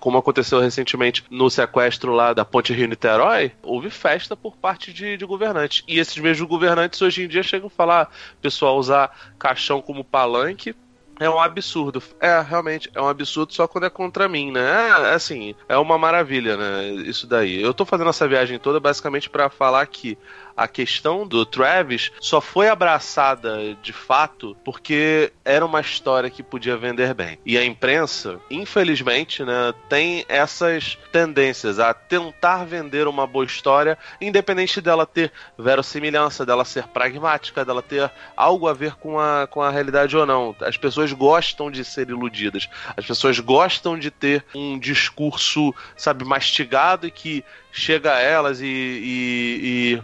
como aconteceu recentemente no sequestro lá da Ponte Rio-Niterói, houve festa por parte de, de, governantes. E esses mesmos governantes hoje em dia chegam a falar, pessoal, usar caixão como palanque é um absurdo. É, realmente, é um absurdo só quando é contra mim, né? É, assim, é uma maravilha, né? Isso daí. Eu tô fazendo essa viagem toda basicamente para falar que a questão do Travis só foi abraçada de fato porque era uma história que podia vender bem. E a imprensa, infelizmente, né, tem essas tendências a tentar vender uma boa história, independente dela ter verossimilhança, dela ser pragmática, dela ter algo a ver com a, com a realidade ou não. As pessoas gostam de ser iludidas. As pessoas gostam de ter um discurso, sabe, mastigado e que chega a elas e, e, e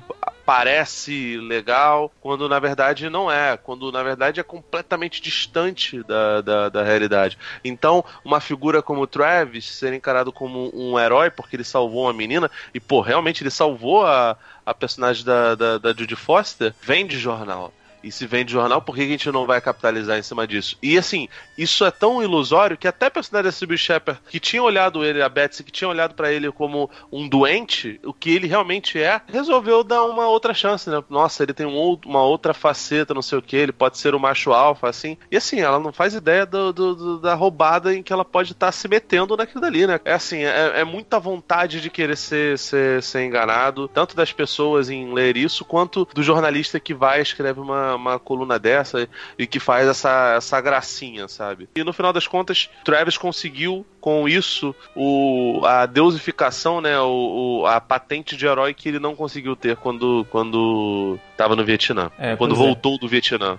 parece legal, quando na verdade não é, quando na verdade é completamente distante da, da, da, realidade. Então, uma figura como o Travis ser encarado como um herói porque ele salvou uma menina, e pô, realmente ele salvou a, a personagem da, da, da Judy Foster, vem de jornal e se vende jornal, por que a gente não vai capitalizar em cima disso? E assim, isso é tão ilusório que até a personagem da Sybil Shepard, que tinha olhado ele, a Betsy, que tinha olhado para ele como um doente, o que ele realmente é, resolveu dar uma outra chance, né? Nossa, ele tem um, uma outra faceta, não sei o que, ele pode ser o macho alfa, assim. E assim, ela não faz ideia do, do, do, da roubada em que ela pode estar tá se metendo naquilo dali, né? É assim, é, é muita vontade de querer ser, ser, ser enganado, tanto das pessoas em ler isso, quanto do jornalista que vai e escreve uma uma, coluna dessa e que faz essa, essa gracinha, sabe? E no final das contas, Travis conseguiu com isso o, a deusificação, né? O, o, a patente de herói que ele não conseguiu ter quando, quando tava no Vietnã. É, quando é. voltou é. do Vietnã.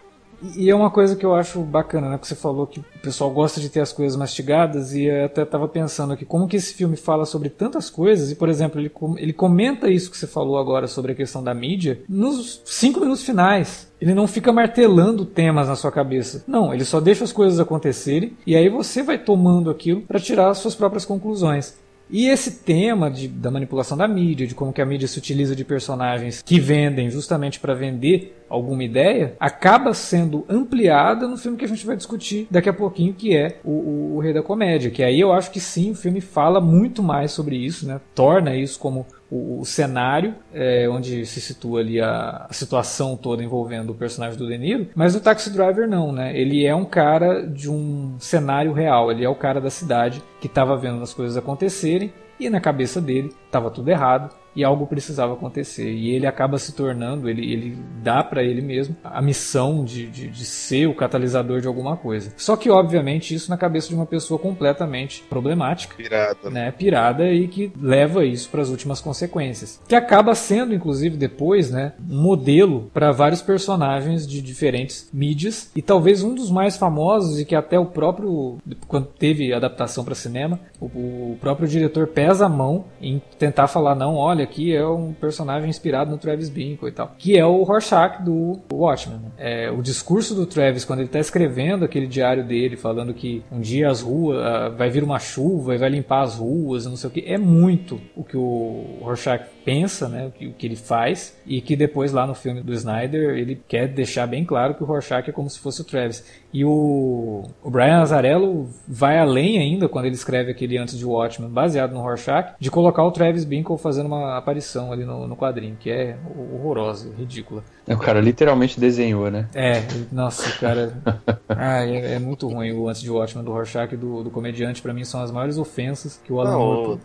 E é uma coisa que eu acho bacana, né? Que você falou que o pessoal gosta de ter as coisas mastigadas e eu até estava pensando aqui como que esse filme fala sobre tantas coisas e, por exemplo, ele, ele comenta isso que você falou agora sobre a questão da mídia nos cinco minutos finais. Ele não fica martelando temas na sua cabeça. Não, ele só deixa as coisas acontecerem e aí você vai tomando aquilo para tirar as suas próprias conclusões. E esse tema de, da manipulação da mídia, de como que a mídia se utiliza de personagens que vendem justamente para vender alguma ideia, acaba sendo ampliada no filme que a gente vai discutir daqui a pouquinho, que é o, o, o Rei da Comédia. Que aí eu acho que sim, o filme fala muito mais sobre isso, né? torna isso como o, o cenário é, onde se situa ali a, a, situação toda envolvendo o personagem do De Niro, mas o Taxi Driver não, né? Ele é um cara de um cenário real, ele é o cara da cidade que estava vendo as coisas acontecerem e na cabeça dele estava tudo errado e algo precisava acontecer. E ele acaba se tornando, ele, ele dá para ele mesmo a missão de, de, de, ser o catalisador de alguma coisa. Só que, obviamente, isso na cabeça de uma pessoa completamente problemática. Pirada. Né, pirada e que leva isso para as últimas consequências. Que acaba sendo, inclusive, depois, né, um modelo para vários personagens de diferentes mídias. E talvez um dos mais famosos e que até o próprio, quando teve adaptação para cinema, o, o próprio diretor pesa a mão em tentar falar, não, olha, aqui é um personagem inspirado no Travis Binkle e tal, que é o Rorschach do Watchmen. É, o discurso do Travis quando ele está escrevendo aquele diário dele, falando que um dia as ruas uh, vai vir uma chuva e vai limpar as ruas, não sei o que, é muito o que o Rorschach pensa, né, o que, o que ele faz e que depois lá no filme do Snyder ele quer deixar bem claro que o Rorschach é como se fosse o Travis. E o, o Brian Azarello vai além ainda quando ele escreve aquele antes de Watchmen, baseado no Rorschach, de colocar o Travis Binkle fazendo uma aparição ali no, no quadrinho, que é horrorosa, ridícula. O cara literalmente desenhou, né? É, nossa, o cara. ah, é, é, muito ruim o antes de Watchmen do Rorschach e do, do comediante, para mim são as maiores ofensas que o Alan Moore.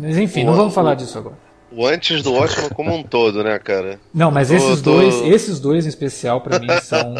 Mas enfim, o, não vamos falar disso agora. O antes do Watchmen como um todo, né, cara? Não, mas esses dois, esses dois em especial para mim são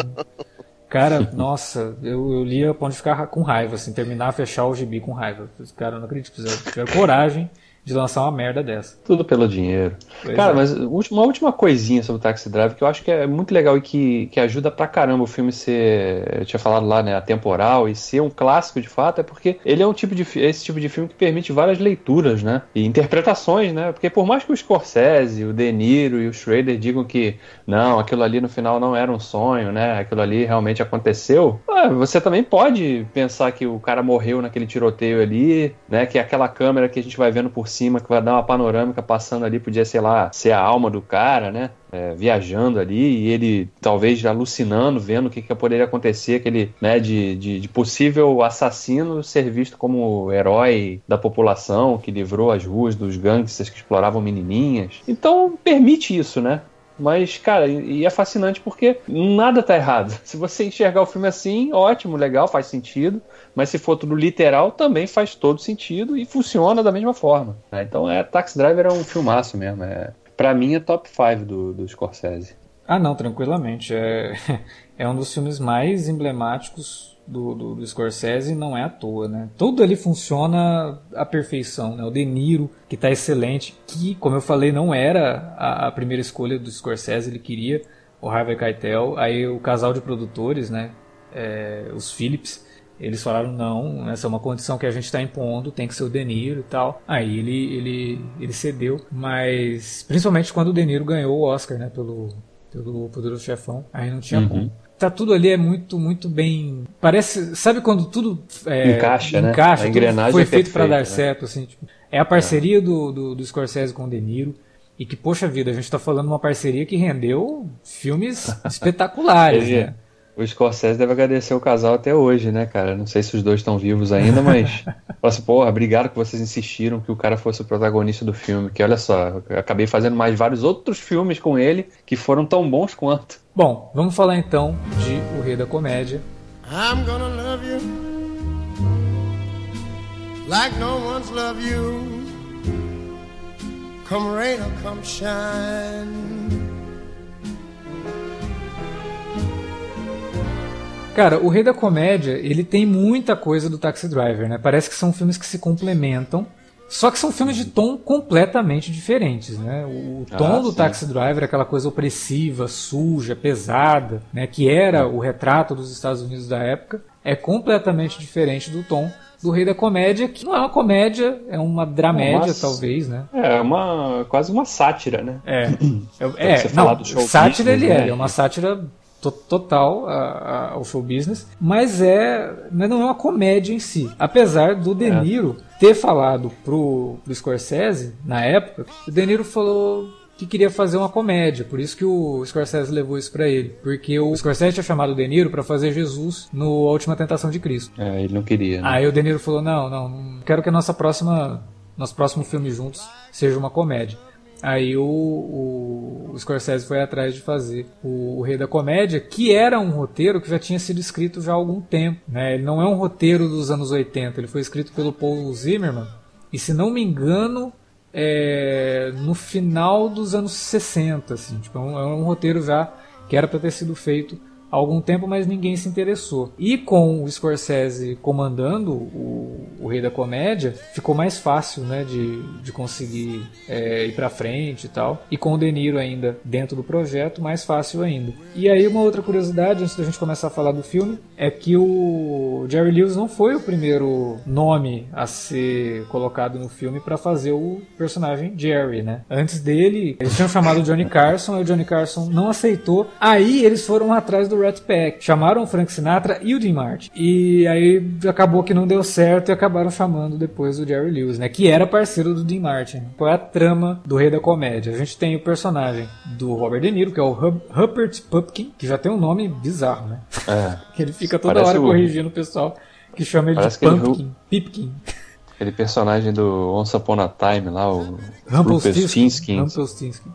Cara, nossa, eu, eu lia a ponto de ficar com raiva, assim, terminar, fechar o gibi com raiva. Cara, eu não acredito que fizeram. coragem de lançar uma merda dessa. Tudo pelo dinheiro. Pois Cara, é. mas uma última coisinha sobre o Taxi Drive que eu acho que é muito legal e que, que ajuda pra caramba o filme ser, eu tinha falado lá, né, atemporal e ser um clássico de fato, é porque ele é um tipo de esse tipo de filme que permite várias leituras, né, e interpretações, né, porque por mais que o Scorsese, o De Niro e o Schrader digam que não, aquilo ali no final não era um sonho, né, aquilo ali realmente aconteceu, você também pode pensar que o cara morreu naquele tiroteio ali, né, que é aquela câmera que a gente vai vendo por cima que vai dar uma panorâmica passando ali, podia, sei lá, ser a alma do cara, né? É, viajando ali e ele talvez alucinando, vendo o que, que poderia acontecer, aquele, né, de, de, de, possível assassino ser visto como herói da população que livrou as ruas dos gangsters que exploravam menininhas. Então permite isso, né? Mas, cara, e é fascinante porque nada tá errado. Se você enxergar o filme assim, ótimo, legal, faz sentido. Mas se for tudo literal, também faz todo sentido e funciona da mesma forma. Né? Então, é, Taxi Driver é um filmaço mesmo. É, pra mim, é top 5 do, do Scorsese. Ah, não, tranquilamente. É, é um dos filmes mais emblemáticos do, do, do, Scorsese não é à toa, né? Tudo ali funciona à perfeição, né? O De Niro, que está excelente, que, como eu falei, não era a, a, primeira escolha do Scorsese, ele queria o Harvey Keitel, aí o casal de produtores, né? É, os Phillips, eles falaram não, essa é uma condição que a gente está impondo, tem que ser o De Niro e tal. Aí ele, ele, ele cedeu, mas principalmente quando o De Niro ganhou o Oscar, né? Pelo, pelo Poderoso Chefão, aí não tinha uhum. como tá tudo ali é muito muito bem parece sabe quando tudo é, encaixa, né? encaixa a engrenagem foi é feito para dar né? certo assim tipo, é a parceria é. Do, do, do Scorsese com o De Niro e que poxa vida a gente está falando uma parceria que rendeu filmes espetaculares né? O Scorsese deve agradecer o casal até hoje, né, cara? Não sei se os dois estão vivos ainda, mas. Fala assim, porra, obrigado que vocês insistiram que o cara fosse o protagonista do filme. Que olha só, eu acabei fazendo mais vários outros filmes com ele que foram tão bons quanto. Bom, vamos falar então de O Rei da Comédia. I'm gonna love you like no one's loved you. Come rain or come shine. Cara, o Rei da Comédia, ele tem muita coisa do Taxi Driver, né? Parece que são filmes que se complementam. Só que são filmes de tom completamente diferentes, né? O tom ah, do sim. Taxi Driver, aquela coisa opressiva, suja, pesada, né? Que era o retrato dos Estados Unidos da época, é completamente diferente do tom do Rei da Comédia, que não é uma comédia, é uma dramédia, uma, talvez, né? É, uma quase uma sátira, né? É, é, é não, sátira ele é, né? é uma sátira total ao show business, mas é mas não é uma comédia em si. Apesar do De é. Niro é. ter falado pro, pro Scorsese na época, o De Niro falou que queria fazer uma comédia, por isso que o Scorsese levou isso para ele, porque o Scorsese tinha chamado o De Niro para fazer Jesus no A Última Tentação de Cristo. É, ele não queria. Né? Aí o De Niro falou: "Não, não, não quero que a nossa próxima nosso próximo filme juntos seja uma comédia". Aí o, o, o, Scorsese foi atrás de fazer o, o, Rei da Comédia, que era um roteiro que já tinha sido escrito já há algum tempo. Né? Ele não é um roteiro dos anos 80, ele foi escrito pelo Paul Zimmerman. E se não me engano, é, no final dos anos 60, assim, tipo, é um, é um roteiro já que era para ter sido feito algum tempo, mas ninguém se interessou. E com o Scorsese comandando o, o Rei da Comédia, ficou mais fácil né, de, de conseguir é, ir para frente e tal. E com o De Niro ainda dentro do projeto, mais fácil ainda. E aí uma outra curiosidade, antes da gente começar a falar do filme, é que o Jerry Lewis não foi o primeiro nome a ser colocado no filme para fazer o personagem Jerry, né? Antes dele, eles tinham chamado Johnny Carson, e o Johnny Carson não aceitou. Aí eles foram atrás do Rat Pack. Chamaram o Frank Sinatra e o Dean Martin. E aí acabou que não deu certo e acabaram chamando depois o Jerry Lewis, né? Que era parceiro do Dean Martin. Qual é a trama do Rei da Comédia? A gente tem o personagem do Robert De Niro, que é o Rupert Pupkin, que já tem um nome bizarro, né? É. ele fica toda hora corrigindo o pessoal que chama ele Parece de Pumpkin, ele... Pipkin. Aquele personagem do Once Upon a Time lá, o Rumpelstiltskin. Rumpelstiltskin.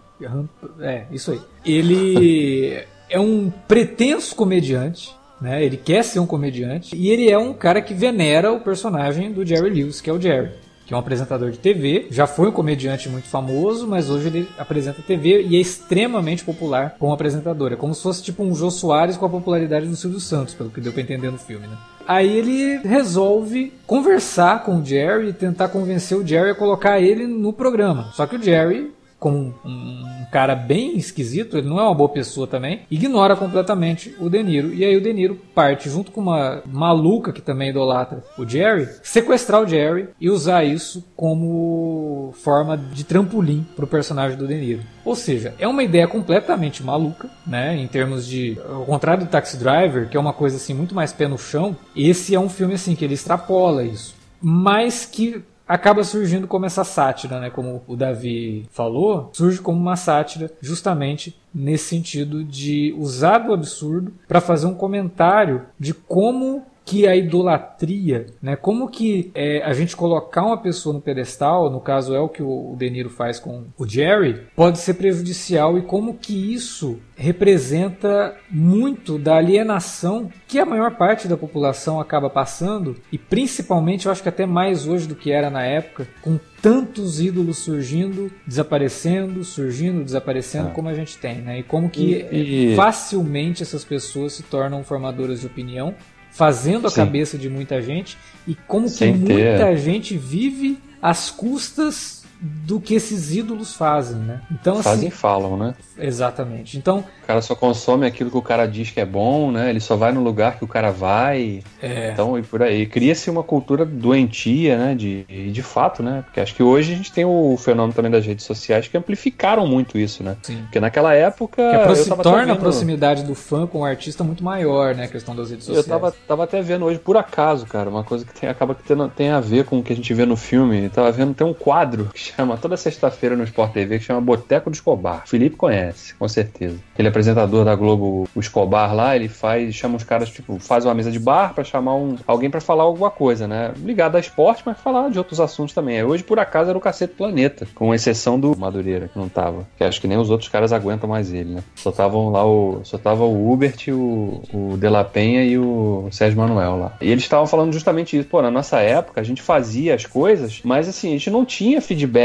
É, isso aí. Ele é um pretenso comediante, né? Ele quer ser um comediante e ele é um cara que venera o personagem do Jerry Lewis, que é o Jerry, que é um apresentador de TV, já foi um comediante muito famoso, mas hoje ele apresenta TV e é extremamente popular como apresentador. É como se fosse tipo um Jô Soares com a popularidade do Silvio Santos, pelo que deu para entender no filme, né? Aí ele resolve conversar com o Jerry e tentar convencer o Jerry a colocar ele no programa. Só que o Jerry como um, cara bem esquisito, ele não é uma boa pessoa também, ignora completamente o De Niro. E aí o De Niro parte junto com uma maluca que também idolatra o Jerry, sequestrar o Jerry e usar isso como forma de trampolim para o personagem do De Niro. Ou seja, é uma ideia completamente maluca, né? Em termos de, ao contrário do Taxi Driver, que é uma coisa assim muito mais pé no chão, esse é um filme assim que ele extrapola isso mas que acaba surgindo como essa sátira, né? Como o Davi falou, surge como uma sátira justamente nesse sentido de usar do absurdo para fazer um comentário de como que a idolatria, né? Como que é, a gente colocar uma pessoa no pedestal, no caso é o que o De Niro faz com o Jerry, pode ser prejudicial e como que isso representa muito da alienação que a maior parte da população acaba passando e principalmente eu acho que até mais hoje do que era na época, com tantos ídolos surgindo, desaparecendo, surgindo, desaparecendo, é. como a gente tem, né? E como que e, e... facilmente essas pessoas se tornam formadoras de opinião fazendo a Sim. cabeça de muita gente e como Sem que muita ter. gente vive às custas do que esses ídolos fazem, né? Então fazem assim, falam, né? Exatamente. Então o cara só consome aquilo que o cara diz que é bom, né? Ele só vai no lugar que o cara vai. É. Então e por aí cria-se uma cultura doentia, né? De de fato, né? Porque acho que hoje a gente tem o fenômeno também das redes sociais que amplificaram muito isso, né? Sim. Porque naquela época que torna vendo... a proximidade do fã com o artista muito maior, né? A questão das redes sociais. Eu tava, tava até vendo hoje por acaso, cara, uma coisa que tem, acaba que tem, tem a ver com o que a gente vê no filme. Eu tava vendo tem um quadro que chama toda sexta-feira no Sport TV que chama Boteco do Escobar. Felipe conhece, com certeza. Ele é apresentador da Globo, o Escobar lá, ele faz, chama os caras, tipo, faz uma mesa de bar para chamar um, alguém para falar alguma coisa, né? Ligado a esporte, mas falar de outros assuntos também. Hoje, por acaso, era o Cacete Planeta, com exceção do Madureira, que não tava. Que acho que nem os outros caras aguentam mais ele, né? Só estavam lá o. Só tava o Hubert, o, o De La Penha e o Sérgio Manuel lá. E eles estavam falando justamente isso. Pô, na nossa época, a gente fazia as coisas, mas assim, a gente não tinha feedback,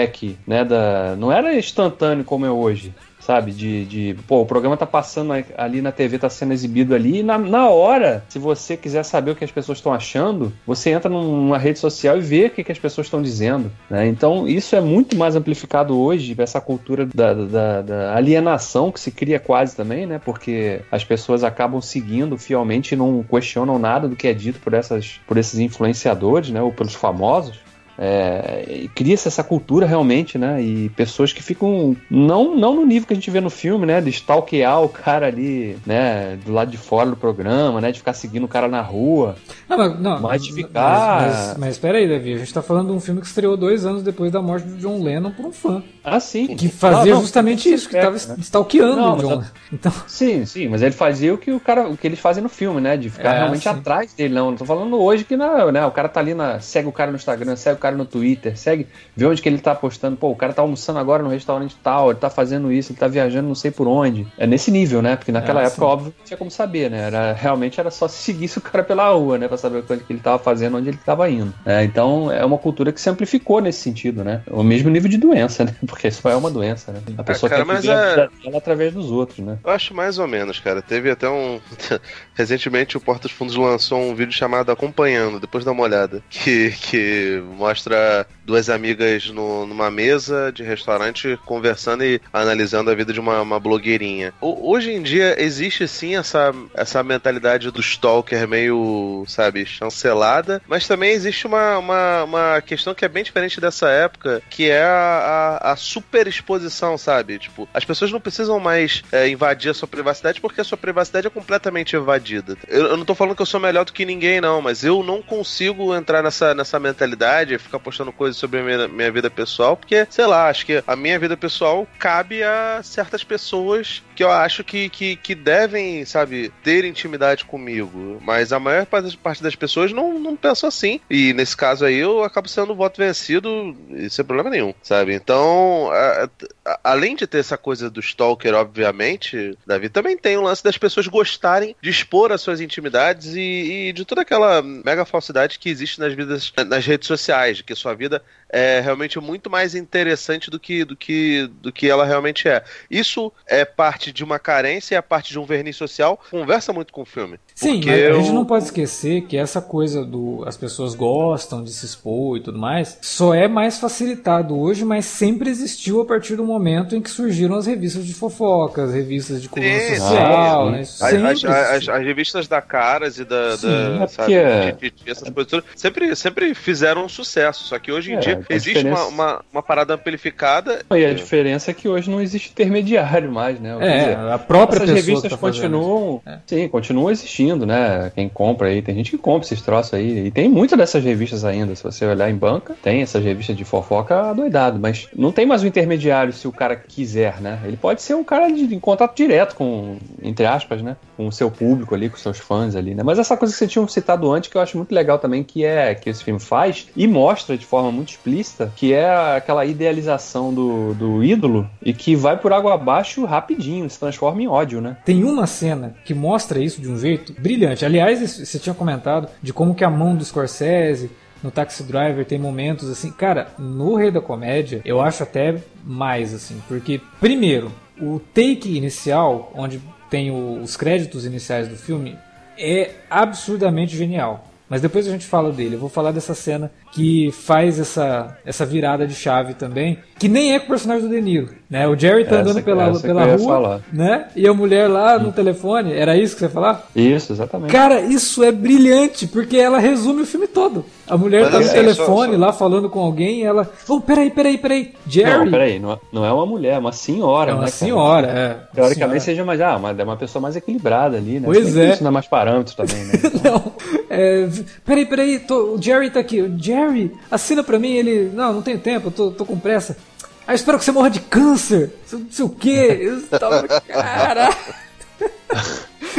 né? Da, não era instantâneo como é hoje sabe? De, de, pô, o programa tá passando ali na TV, tá sendo exibido ali, e na, na hora, se você quiser saber o que as pessoas estão achando, você entra numa rede social e vê o que, que as pessoas estão dizendo, né? Então, isso é muito mais amplificado hoje, essa cultura da, da, da, alienação que se cria quase também, né? Porque as pessoas acabam seguindo fielmente e não questionam nada do que é dito por, essas, por esses influenciadores, né? Ou pelos famosos. É, Cria-se essa cultura realmente, né? E pessoas que ficam não, não no nível que a gente vê no filme, né? De stalkear o cara ali, né? Do lado de fora do programa, né? De ficar seguindo o cara na rua. Não, mas, não, mas de ficar. Mas, mas, mas espera aí, Davi. A gente tá falando de um filme que estreou dois anos depois da morte do John Lennon por um fã. Ah, sim. Que fazia não, não, justamente isso, que estava né? stalkeando não, o John. Então... Sim, sim, mas ele fazia o que o cara, o que eles fazem no filme, né? De ficar é, realmente sim. atrás dele. Não, não tô falando hoje que não, né? O cara tá ali na. segue o cara no Instagram, segue o cara no Twitter, segue, vê onde que ele tá postando. Pô, o cara tá almoçando agora no restaurante tal, ele tá fazendo isso, ele tá viajando não sei por onde. É nesse nível, né? Porque naquela Ah, época, sim. óbvio, não tinha como saber, né? Era, realmente era só se seguisse o cara pela rua, né? Pra saber o que ele tava fazendo, onde ele tava indo. É, então é uma cultura que se amplificou nesse sentido, né? O mesmo nível de doença, né? Porque isso é uma doença, né? A pessoa cara, quer mas viver a é- vida dela através dos outros, né? Eu acho mais ou menos, cara. Teve até um. Recentemente o Porta dos Fundos lançou um vídeo chamado Acompanhando, depois dá uma olhada. Que, que mostra mostra duas amigas no- numa mesa de restaurante conversando e analisando a vida de uma, uma blogueirinha. O- hoje em dia existe sim essa, essa mentalidade do stalker meio, sabe, chancelada, mas também existe uma, uma, uma questão que é bem diferente dessa época, que é a, a, a superexposição, sabe? Tipo, as pessoas não precisam mais é, invadir a sua privacidade porque a sua privacidade é completamente evadida. Eu, eu não tô falando que eu sou melhor do que ninguém, não, mas eu não consigo entrar nessa, nessa mentalidade e ficar postando coisas sobre a minha, minha vida pessoal, porque, sei lá, acho que a minha vida pessoal cabe a certas pessoas que eu acho que, que, que devem, sabe, ter intimidade comigo. Mas a maior parte das pessoas não, não pensam assim. E nesse caso aí eu acabo sendo voto vencido sem problema nenhum, sabe? Então, a- a- além de ter essa coisa do stalker, obviamente, Davi, também tem o lance das pessoas gostarem de expor as suas intimidades e, e de toda aquela mega falsidade que existe nas vidas, nas redes sociais, de que sua vida é realmente muito mais interessante do que, do que, do que ela realmente é. Isso é parte de uma carência e é parte de um verniz social. Conversa muito com o filme. Sim, mas a eu- gente não pode esquecer que essa coisa do as pessoas gostam de se expor e tudo mais, só é mais facilitado hoje, mas sempre existiu a partir do momento em que surgiram as revistas de fofocas, revistas de coluna Sim, social, sim. né? As, as, as- as revistas da Caras e da, Sim, da é sabe, porque- de- de- essas coisas todas, sempre, sempre fizeram um sucesso. Só que hoje em É, dia existe uma, diferença- uma, uma parada amplificada. E a diferença é que hoje não existe intermediário mais, né? É, dizer, a própria essas revistas tá continuam, É. sim, continuam existindo, né? Quem compra aí, tem gente que compra esses troços aí, e tem muitas dessas revistas ainda, se você olhar em banca, tem essas revistas de fofoca doidado, mas não tem mais um intermediário se o cara quiser, né? Ele pode ser um cara de, em contato direto com, entre aspas, né? Com o seu público ali, com os seus fãs ali, né? Mas essa coisa que você tinha citado antes, que eu acho muito legal também, que é que esse filme faz e mostra de forma muito que é aquela idealização do, do ídolo e que vai por água abaixo rapidinho, se transforma em ódio, né? Tem uma cena que mostra isso de um jeito brilhante. Aliás, você tinha comentado de como que a mão do Scorsese no Taxi Driver tem momentos assim, cara, no Rei da Comédia, eu acho até mais assim, porque primeiro, o take inicial, onde tem o- os créditos iniciais do filme, é absurdamente genial. Mas depois a gente fala dele. Eu vou falar dessa cena que faz essa, essa virada de chave também, que nem é com o personagem do De Niro, né? O Jerry tá Essa andando pela, pela rua, falar. né? E a mulher lá no telefone, era isso que você ia falar? Isso, exatamente. Cara, isso é brilhante, porque ela resume o filme todo. A mulher Mas tá no assim, telefone só- só- lá falando com alguém e ela. Oh, peraí, peraí, peraí. Jerry. Não, peraí, não, é- não é uma mulher, é uma senhora, é uma né? cara? senhora, é. uma Teoricamente senhora. seja mais, ah, mas é uma pessoa mais equilibrada ali, né? Pois é. Isso mais parâmetros também, né? Não, é, peraí, peraí, tô- o Jerry tá aqui. O Jerry, assina pra mim, ele. Não, não tenho tempo, eu tô, tô com pressa. Ah, espero que você morra de câncer. Não sei o quê. Eu tava- Caraca.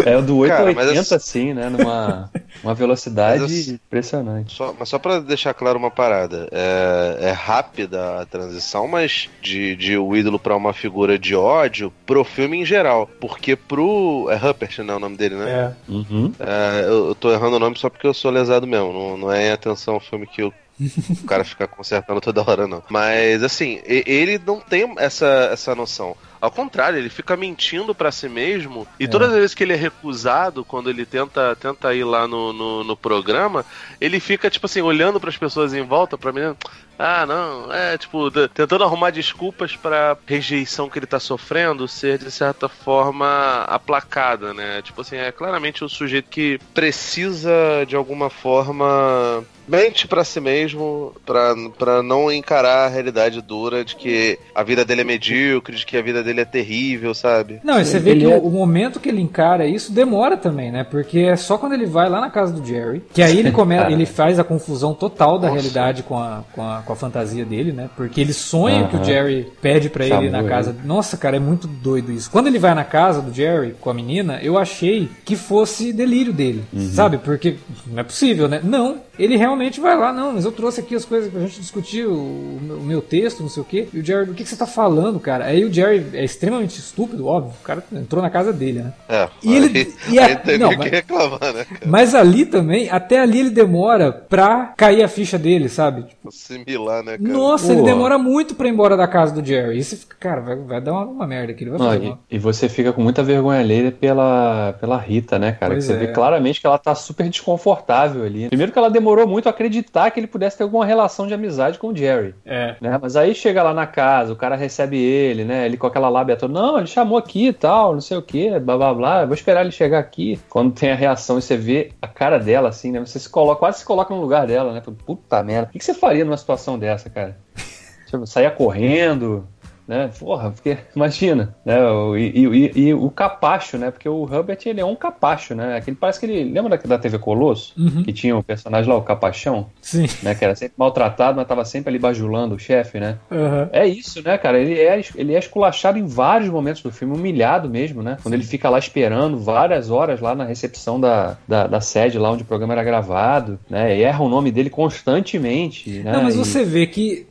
É o do 8 Cara, a mas 80, é- assim, né? Numa uma velocidade Mas é- impressionante. Só, mas só pra deixar claro uma parada, é, é rápida a transição, mas de, de o ídolo pra uma figura de ódio pro filme em geral. Porque pro. É Rupert, né? O nome dele, né? É. Uhum. É, eu, eu tô errando o nome só porque eu sou lesado mesmo. Não, não é em atenção ao filme que eu- o cara fica consertando toda hora, não. Mas, assim, ele não tem essa, essa noção. Ao contrário, ele fica mentindo pra si mesmo. E todas as vezes que ele é recusado, quando ele tenta, tenta ir lá no, no, no programa, ele fica, tipo assim, olhando pras pessoas em volta, pra mim. Ah, não, é tipo, tentando arrumar desculpas pra rejeição que ele tá sofrendo ser de certa forma aplacada, né? Tipo assim, é claramente o sujeito que precisa de alguma forma mente pra si mesmo pra pra não encarar a realidade dura de que a vida dele é medíocre, de que a vida dele é terrível, sabe? Não, e você vê Ele que é- o, momento que ele encara isso demora também, né? Porque é só quando ele vai lá na casa do Jerry, que aí ele começa, ele faz a confusão total da Nossa. realidade com a, com, a, com a fantasia dele, né? Porque ele sonha que o. Jerry pede pra ele ir na casa. Nossa, cara, é muito doido isso. Quando ele vai na casa do Jerry com a menina, eu achei que fosse delírio dele, sabe? Porque não é possível, né? Não, ele realmente realmente vai lá, não, mas eu trouxe aqui as coisas pra gente discutir, o, o meu texto, não sei o quê. E o Jerry, o que, que você tá falando, cara? Aí o Jerry é extremamente estúpido, óbvio. O cara entrou na casa dele, né? É, E ele- aí, e a- aí teve não, que mas- reclamar, né, cara? Mas ali também, até ali ele demora pra cair a ficha dele, sabe? Tipo, Assimilar, né, cara? nossa, ele demora muito pra ir embora da casa do Jerry. E você fica, cara, vai, vai dar uma, uma merda aqui, ele vai Não, fazer e, e você fica com muita vergonha alheia pela, pela Rita, né, cara? Você é. vê claramente que ela tá super desconfortável ali. Primeiro que ela demorou muito a acreditar que ele pudesse ter alguma relação de amizade com o Jerry. É. Né? Mas aí chega lá na casa, o cara recebe ele, né? Ele com aquela lábia toda, não, ele chamou aqui e tal, não sei o que, blá blá blá, vou esperar ele chegar aqui. Quando tem a reação e você vê a cara dela, assim, né? Você se coloca, quase se coloca no lugar dela, né? Puta merda. O que que você faria numa situação dessa, cara? Tipo, saia correndo, né? Porra, porque imagina, né? E, e- e- o capacho, né? Porque o Hubbard ele é um capacho, né? Aquele parece que ele lembra da, da TV Colosso, Uhum. que tinha o personagem lá, o Capachão, Sim. né? Que era sempre maltratado, mas tava sempre ali bajulando o chefe, né? Aham. É isso, né, cara? Ele é, ele é esculachado em vários momentos do filme, humilhado mesmo, né? Quando ele fica lá esperando várias horas lá na recepção da, da, da sede, lá onde o programa era gravado, né? E erra o nome dele constantemente, né? Não, mas E- você vê que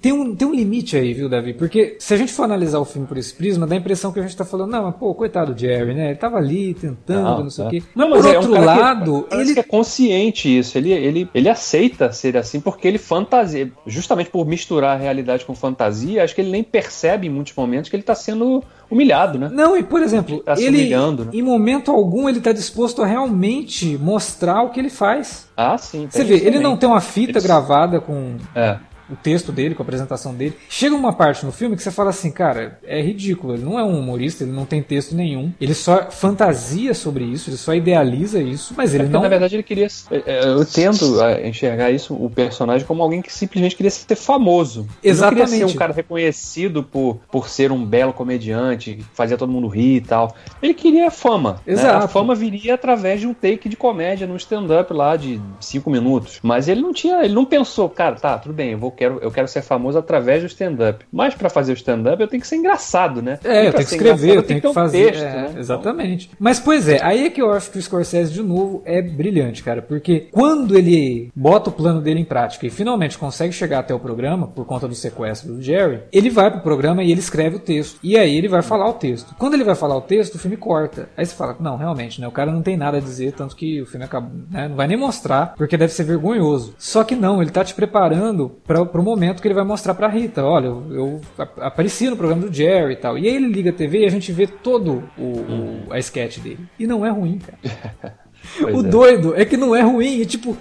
tem um, tem um limite aí, viu, Davi? Porque se a gente for analisar o filme por esse prisma, dá a impressão que a gente tá falando, não, mas pô, coitado do Jerry, né? Ele tava ali tentando, não, sei o é. quê. Não, por mas é um outro cara que lado, parece ele. que é consciente isso. Ele, ele, ele aceita ser assim porque ele fantasia. Justamente por misturar a realidade com fantasia, acho que ele nem percebe em muitos momentos que ele tá sendo humilhado, né? Não, e por exemplo, Tá se ele humilhando, né? em momento algum ele tá disposto a realmente mostrar o que ele faz. Ah, sim. Você vê, ele também. não tem uma fita Ele- gravada com É. o texto dele, com a apresentação dele. Chega uma parte no filme que você fala assim, cara, é ridículo. Ele não é um humorista, ele não tem texto nenhum. Ele só fantasia sobre isso, ele só idealiza isso, mas ele Porque, não. na verdade, ele queria. é, é, Eu tento é, enxergar isso, o personagem, como alguém que simplesmente queria ser famoso. Ele não queria ser Exatamente. um cara reconhecido por, por ser um belo comediante, fazia todo mundo rir e tal. Ele queria fama. né? Exato. A fama viria através de um take de comédia num stand-up lá de cinco minutos. Mas ele não tinha. Ele não pensou, cara, tá, tudo bem, eu, vou, quero, eu quero ser famoso através do stand-up. Mas pra fazer o stand-up eu tenho que ser engraçado, né? É, eu tenho que escrever, eu tenho que fazer. texto, é, né? Exatamente. Mas, pois é, aí é que eu acho que o Scorsese, de novo, é brilhante, cara. Porque quando ele bota o plano dele em prática e finalmente consegue chegar até o programa, por conta do sequestro do Jerry, ele vai pro programa e ele escreve o texto. E aí ele vai falar o texto. Quando ele vai falar o texto, o filme corta. Aí você fala, não, realmente, né? O cara não tem nada a dizer, tanto que o filme acaba, né, não vai nem mostrar, porque deve ser vergonhoso. Só que não, ele tá te preparando para pro momento que ele vai mostrar pra Rita. Olha, eu, eu ap- apareci no programa do Jerry e tal. E aí ele liga a TV e a gente vê todo o, o- a sketch dele. E não é ruim, cara. Pois o é. doido é que não é ruim. E, tipo,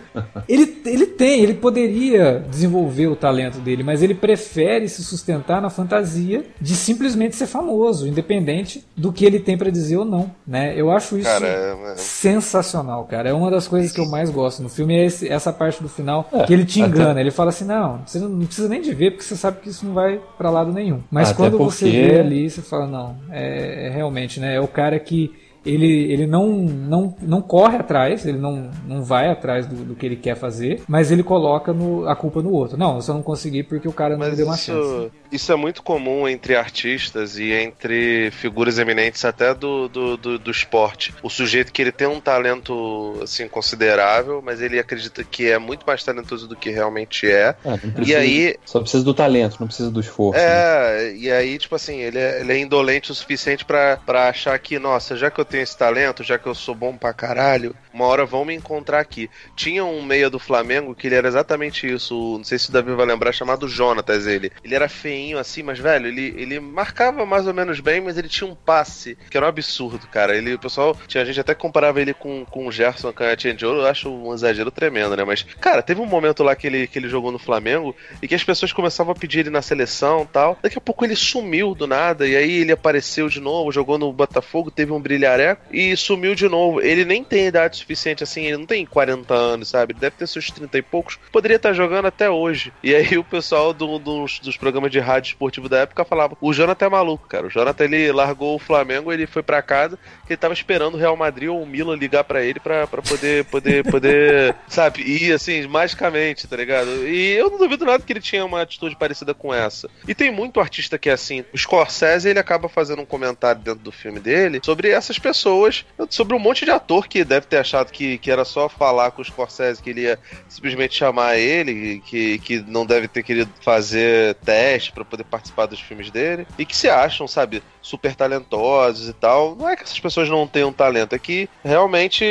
ele, ele tem, ele poderia desenvolver o talento dele, mas ele prefere se sustentar na fantasia de simplesmente ser famoso, independente do que ele tem pra dizer ou não. Né? Eu acho isso Cara, é- é- sensacional, cara. É uma das coisas que eu mais gosto no filme, é esse- essa parte do final É, que ele te até- engana. Ele fala assim: não, você não precisa nem de ver, porque você sabe que isso não vai pra lado nenhum. Mas Até quando você porque- vê ali, você fala, não, é, é realmente, né? É o cara que ele, ele não, não, não corre atrás, ele não, não vai atrás do, do que ele quer fazer, mas ele coloca no- a culpa no outro. Não, eu só não consegui porque o cara não me Mas deu uma chance. isso, isso é muito comum entre artistas e entre figuras eminentes até do, do, do, do esporte. O sujeito que ele tem um talento assim considerável, mas ele acredita que é muito mais talentoso do que realmente é. É, não E precisa- aí, Só precisa do talento, não precisa do esforço. né? é, e aí, tipo assim, ele é, ele é indolente o suficiente pra achar que, nossa, já que eu tenho esse talento, já que eu sou bom pra caralho, uma hora vão me encontrar aqui. Tinha um meia do Flamengo que ele era exatamente isso, não sei se o Davi vai lembrar, chamado Jonatas, ele. Ele era feinho assim, mas, velho, ele, ele marcava mais ou menos bem, mas ele tinha um passe que era um absurdo, cara. Ele, o pessoal, tinha gente até comparava ele com, com o Gerson Canhotinha de Ouro, eu acho um exagero tremendo, né? Mas, cara, teve um momento lá que ele, que ele jogou no Flamengo e que as pessoas começavam a pedir ele na seleção tal. Daqui a pouco ele sumiu do nada, e aí ele apareceu de novo, jogou no Botafogo, teve um brilhareco e sumiu de novo. Ele nem tem idade suficiente assim, ele não tem 40 anos, sabe? Ele deve ter seus 30 e poucos. Poderia estar jogando até hoje. E aí o pessoal do- dos, dos programas de rádio esportivo da época falava: o Jonathan é maluco, cara. O Jonathan ele largou o Flamengo, ele foi pra casa, ele tava esperando o Real Madrid ou o Milan ligar pra ele pra poder, poder, poder, sabe, ir assim, magicamente, tá ligado? E eu não duvido nada que ele tinha uma atitude parecida com essa. E tem muito artista que é assim. O Scorsese, ele acaba fazendo um comentário dentro do filme dele sobre essas pessoas, sobre um monte de ator que deve ter achado que, que era só falar com o Scorsese, que ele ia simplesmente chamar ele, que, que não deve ter querido fazer teste para poder participar dos filmes dele, e que se acham, sabe, super talentosos e tal. Não é que essas pessoas não tenham talento, é que realmente,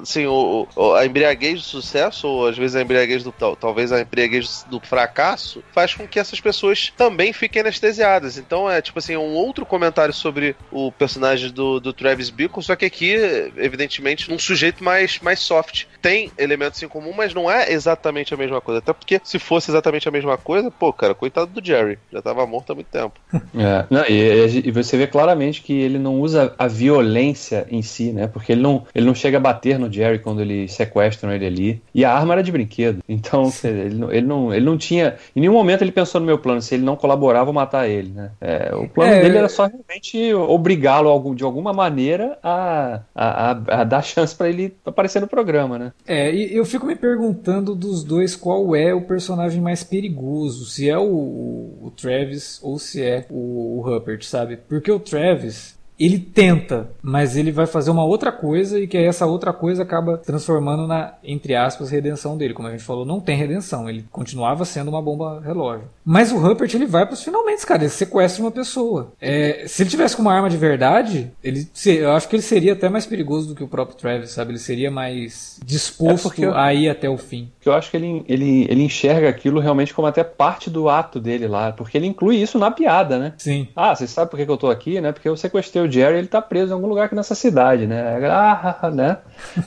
assim, o, a embriaguez do sucesso, ou às vezes a embriaguez do talvez a embriaguez do fracasso, faz com que essas pessoas também fiquem anestesiadas. Então é tipo assim, um outro comentário sobre o personagem do, do Travis Bickle, só que aqui, evidentemente, num sujeito mais, mais soft. Tem elementos em comum, mas não é exatamente a mesma coisa. Até porque se fosse exatamente a mesma coisa, pô, cara, coitado do Jerry. Já tava morto há muito tempo. É, não, e, e, você vê claramente que ele não usa a violência em si, né? Porque ele não, ele não chega a bater no Jerry quando eles sequestram ele ali. E a arma era de brinquedo. Então, ele, não, ele, não, ele não tinha. Em nenhum momento ele pensou no meu plano. Se ele não colaborava, eu matar ele, né? É, o plano é, dele era só realmente obrigá-lo de alguma maneira a, a, a, a dar chance para ele aparecer no programa, né? É, e eu fico me perguntando dos dois qual é o personagem mais perigoso. Se é o, o Travis ou se é o, o Rupert, sabe? Porque o Travis, ele tenta, mas ele vai fazer uma outra coisa e que essa outra coisa acaba transformando na, entre aspas, redenção dele. Como a gente falou, não tem redenção, ele continuava sendo uma bomba relógio. Mas o Rupert, ele vai pros finalmente, cara, ele sequestra uma pessoa. É, se ele tivesse com uma arma de verdade, ele, eu acho que ele seria até mais perigoso do que o próprio Travis, sabe? Ele seria mais disposto é a ir até o fim. Eu acho que ele, ele, ele enxerga aquilo realmente como até parte do ato dele lá, porque ele inclui isso na piada, né? Sim. Ah, você sabe por que eu tô aqui, né? Porque eu sequestrei o Jerry, ele tá preso em algum lugar aqui nessa cidade, né? Ah, né?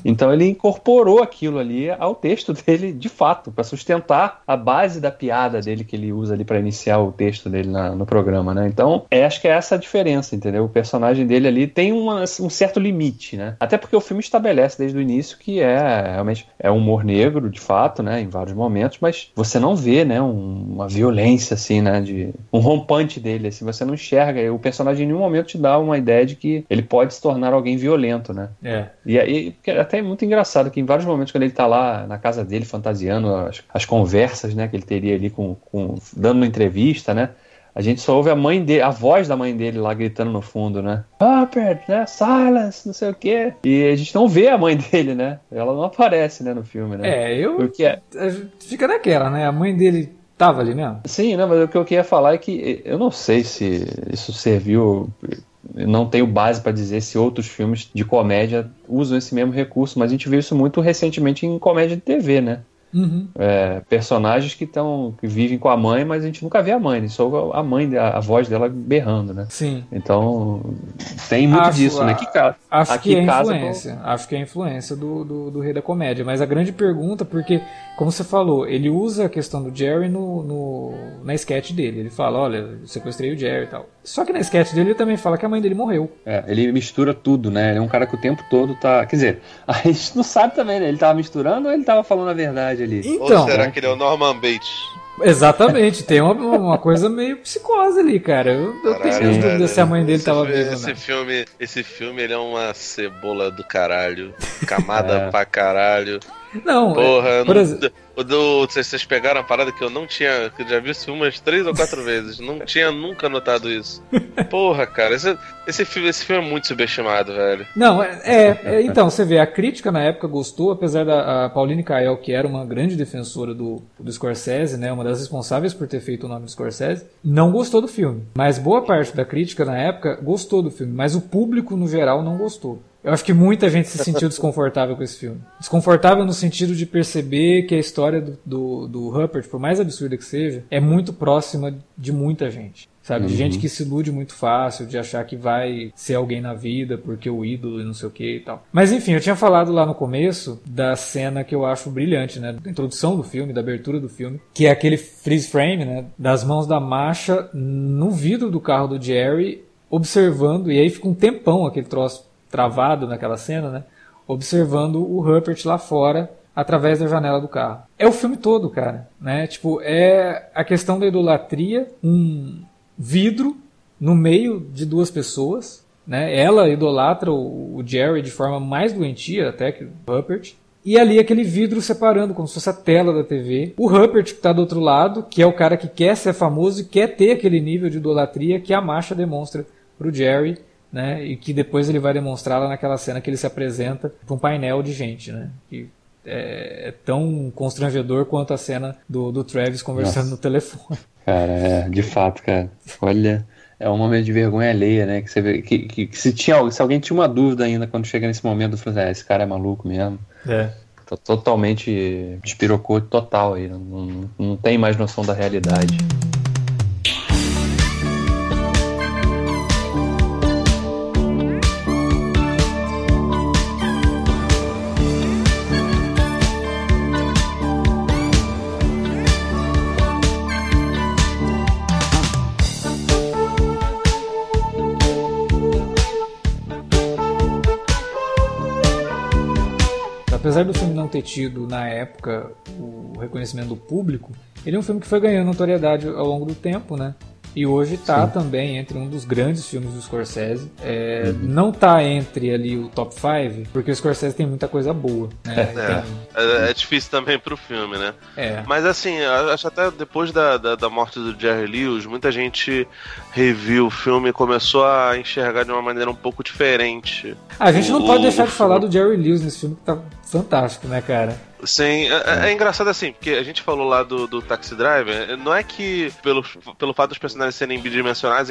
Então ele incorporou aquilo ali ao texto dele de fato, para sustentar a base da piada dele que ele usa ali para iniciar o texto dele na, no programa, né? Então, é, acho que é essa a diferença, entendeu? O personagem dele ali tem uma, um certo limite, né? Até porque o filme estabelece desde o início que é realmente é humor negro, de fato, né? Em vários momentos, mas você não vê, né? Um, uma violência assim, né? De um rompante dele, assim, você não enxerga. O personagem em nenhum momento te dá uma ideia de que ele pode se tornar alguém violento, né? É. E aí, até é muito engraçado que em vários momentos, quando ele tá lá na casa dele, fantasiando as, as conversas, né? Que ele teria ali com, com dando uma entrevista, né? A gente só ouve a mãe dele, a voz da mãe dele lá gritando no fundo, né? Rupert, né? Silence, não sei o quê. E a gente não vê a mãe dele, né? Ela não aparece, né, no filme, né? É, eu. Porque é... Fica naquela, né? A mãe dele tava ali mesmo. Sim, né? Mas o que eu queria falar é que eu não sei se isso serviu não tenho base para dizer se outros filmes de comédia usam esse mesmo recurso, mas a gente viu isso muito recentemente em comédia de TV, né? Uhum. É, personagens que estão que vivem com a mãe, mas a gente nunca vê a mãe, né? só a mãe, a, a, voz dela berrando, né? Sim. Então tem muito acho, disso, né? Que, acho aqui que é influência, acho que é influência do, do, do, rei da comédia. Mas a grande pergunta, porque como você falou, ele usa a questão do Jerry no, no na sketch dele. Ele fala, olha, sequestrei o Jerry e tal. Só que na sketch dele ele também fala que a mãe dele morreu. É, ele mistura tudo, né? Ele é um cara que o tempo todo tá, quer dizer, a gente não sabe também, né? Ele tava misturando ou ele tava falando a verdade? Ali. Então, Ou será que ele é o Norman Bates? Exatamente, tem uma, uma coisa meio psicose ali, cara. Eu, eu Caralho, tenho dúvida se a mãe dele tava viva. Esse filme, esse filme ele é uma cebola do caralho, camada é. pra caralho. Não, Porra, é, por não, exemplo... O do. Vocês pegaram a parada que eu não tinha. Que eu já vi esse filme umas três ou quatro vezes. Não tinha nunca notado isso. Porra, cara, esse, esse, filme, esse filme é muito subestimado, velho. Não, é, é, é, Então, você vê, a crítica na época gostou, apesar da Pauline Kael, que era uma grande defensora do, do Scorsese, né? Uma das responsáveis por ter feito o nome do Scorsese, não gostou do filme. Mas boa parte da crítica na época gostou do filme. Mas o público, no geral, não gostou. Eu acho que muita gente se sentiu desconfortável com esse filme. Desconfortável no sentido de perceber que a história do, do, do Rupert, por mais absurda que seja, é muito próxima de muita gente. Sabe? Uhum. De gente que se ilude muito fácil, de achar que vai ser alguém na vida porque o ídolo e não sei o que e tal. Mas enfim, eu tinha falado lá no começo da cena que eu acho brilhante, né? Da introdução do filme, da abertura do filme, que é aquele freeze frame, né? Das mãos da Masha no vidro do carro do Jerry, observando, e aí fica um tempão aquele troço travado naquela cena, né? Observando o Rupert lá fora através da janela do carro. É o filme todo, cara, né? Tipo, é a questão da idolatria, um vidro no meio de duas pessoas, né? Ela idolatra o, Jerry de forma mais doentia até que o Rupert. E ali aquele vidro separando, como se fosse a tela da TV. O Rupert, que está do outro lado, que é o cara que quer ser famoso e quer ter aquele nível de idolatria que a Masha demonstra pro Jerry né? E que depois ele vai demonstrar lá naquela cena que ele se apresenta para um painel de gente, né? Que é, é, tão constrangedor quanto a cena do, do Travis conversando Nossa. no telefone. Cara, é, de fato, cara. Olha, é um momento de vergonha alheia, né? Que, você vê, que, que, que se, tinha, se alguém tinha uma dúvida ainda quando chega nesse momento, eu falei, assim, ah, esse cara é maluco mesmo. É. Tô totalmente despirocou total aí. Não, não, não tem mais noção da realidade. Apesar do filme não ter tido na época o reconhecimento do público, ele é um filme que foi ganhando notoriedade ao longo do tempo, né? E hoje está também entre um dos grandes filmes do Scorsese. É, uhum. Não está entre ali o top 5, porque o Scorsese tem muita coisa boa. Né? É, tem... é, é, difícil também pro filme, né? É. Mas assim, acho até depois da, da, da, morte do Jerry Lewis, muita gente reviu o filme e começou a enxergar de uma maneira um pouco diferente. A gente não o, pode deixar de falar do Jerry Lewis nesse filme que tá fantástico, né, cara? Sim, é, é, é, engraçado assim, porque a gente falou lá do, do Taxi Driver, não é que pelo, pelo fato dos personagens serem bidimensionais,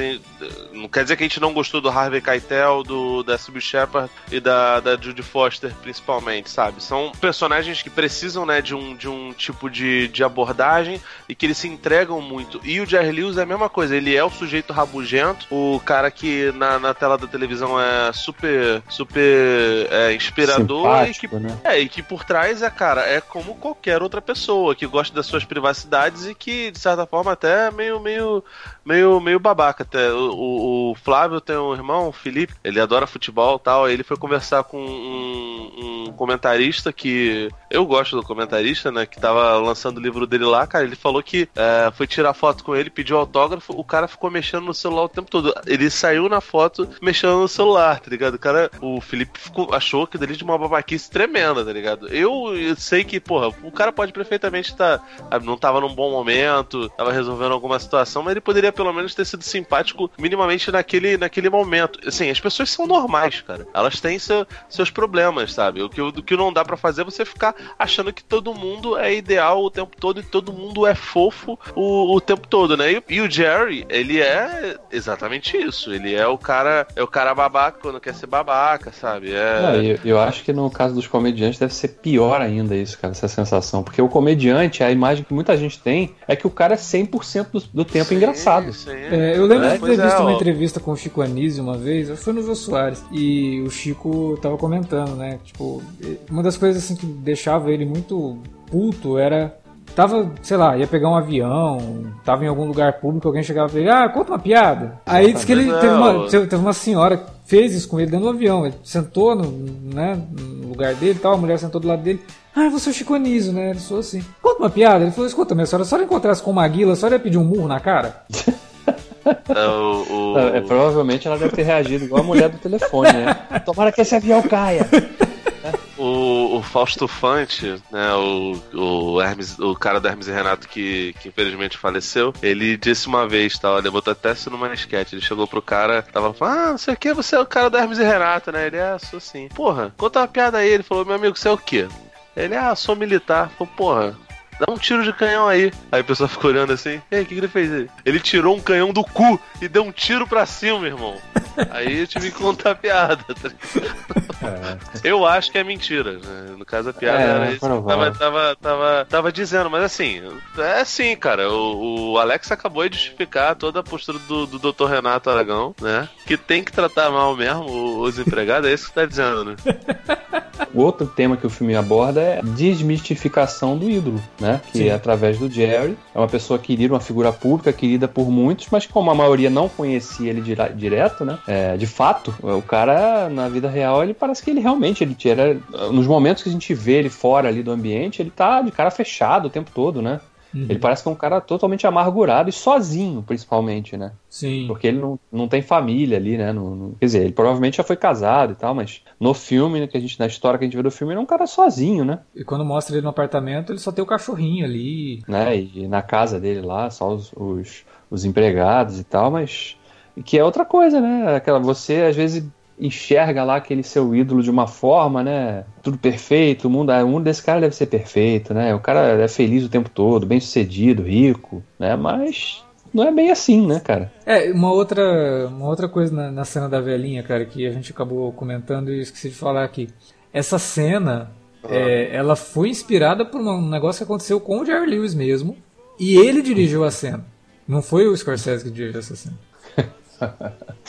não quer dizer que a gente não gostou do Harvey Keitel, do, da Sub Shepard e da, da Judy Foster, principalmente, sabe? São personagens que precisam, né, de um, de um tipo de, de abordagem e que eles se entregam muito. E o Jerry Lewis é a mesma coisa, ele é o sujeito rabugento, o cara que na, na tela da televisão é super, super é, inspirador e que, né? é, e que por trás é, cara, é como qualquer outra pessoa que gosta das suas privacidades e que, de certa forma, até meio, meio, meio, meio babaca. Até. O, o Flávio tem um irmão, o Felipe, ele adora futebol tal. Ele foi conversar com um, um, comentarista que. Eu gosto do comentarista, né? Que tava lançando o livro dele lá, cara. Ele falou que é, foi tirar foto com ele, pediu autógrafo, o cara ficou mexendo no celular o tempo todo. Ele saiu na foto mexendo no celular, tá ligado? O cara, o Felipe ficou, achou que dele de uma babaquice tremenda, tá ligado? Eu, eu sei que, porra, o cara pode perfeitamente estar. Tá, não tava num bom momento, tava resolvendo alguma situação, mas ele poderia pelo menos ter sido simpático minimamente naquele, naquele momento. Assim, as pessoas são normais, cara. Elas têm seu, seus problemas, sabe? O que, o que não dá para fazer é você ficar achando que todo mundo é ideal o tempo todo e todo mundo é fofo o, o tempo todo, né? E, e o Jerry, ele é exatamente isso. Ele é o cara, é o cara babaca quando quer ser babaca, sabe? É... Não, eu, eu acho que no caso dos comediantes deve ser pior ainda isso, cara, essa sensação. Porque o comediante, a imagem que muita gente tem é que o cara é 100% do, do tempo sim, engraçado. Sim. É, eu lembro é, de ter visto é, uma entrevista com o Chico Anísio uma vez, foi no Jô Soares, e o Chico tava comentando, né? Tipo, uma das coisas assim que deixava ele muito puto era tava, sei lá, ia pegar um avião, tava em algum lugar público, alguém chegava e ele, ah, conta uma piada. Aí disse que ele teve uma, teve uma senhora fez isso com ele dentro do avião. Ele sentou no, né, no lugar dele tal, a mulher sentou do lado dele. Ah, você é o Chico Anísio, né? Ele falou assim, conta uma piada. Ele falou, escuta, minha senhora, se a senhora encontrasse com uma guila, a senhora ia pedir um murro na cara? É, o, o... É, provavelmente ela deve ter reagido igual a mulher do telefone, né? Tomara que esse avião caia. O, o Fausto Fante, né, o, o, Hermes, o cara do Hermes e Renato que, que infelizmente faleceu, ele disse uma vez, tá, olha, botou até isso numa esquete, ele chegou pro cara, tava falando, ah, não sei o que, você é o cara do Hermes e Renato, né? Ele, é, sou sim. Porra, conta uma piada aí, ele falou, meu amigo, você é o quê? Ele, ah, sou militar. Falou, porra, dá um tiro de canhão aí. Aí a pessoa ficou olhando assim, ei, o que, que ele fez aí? Ele tirou um canhão do cu e deu um tiro pra cima, meu irmão. aí eu tive que contar a piada. Tá é. Eu acho que é mentira. Né? No caso, a piada é, era isso. Tava, tava, tava, tava dizendo, mas assim, é assim, cara. O, o Alex acabou de justificar toda a postura do, do Dr. Renato Aragão, né? Que tem que tratar mal mesmo os empregados, é isso que tá dizendo, né? O outro tema que o filme aborda é desmistificação do ídolo, né? Que Sim. é através do Jerry. É uma pessoa querida, uma figura pública, querida por muitos, mas como a maioria não conhecia ele direto, né? É, de fato, o cara, na vida real, ele parece que ele realmente, ele era, nos momentos que a gente vê ele fora ali do ambiente, ele tá de cara fechado o tempo todo, né? Uhum. Ele parece que é um cara totalmente amargurado e sozinho, principalmente, né? Sim. Porque ele não, não tem família ali, né? Quer dizer, ele provavelmente já foi casado e tal, mas no filme, né, que a gente, na história que a gente vê do filme, ele é um cara sozinho, né? E quando mostra ele no apartamento, ele só tem o cachorrinho ali. Né? E na casa dele lá, só os, os, os empregados e tal, mas Que é outra coisa, né? Aquela, você às vezes enxerga lá aquele seu ídolo de uma forma, né? Tudo perfeito, o mundo, o mundo desse cara deve ser perfeito, né? O cara é feliz o tempo todo, bem sucedido, rico, né? Mas não é bem assim, né, cara? É, uma outra, uma outra coisa na, na cena da velhinha, cara, que a gente acabou comentando e esqueci de falar aqui. Essa cena, uhum. é, ela foi inspirada por um negócio que aconteceu com o Jerry Lewis mesmo, e ele dirigiu a cena. Não foi o Scorsese que dirigiu essa cena.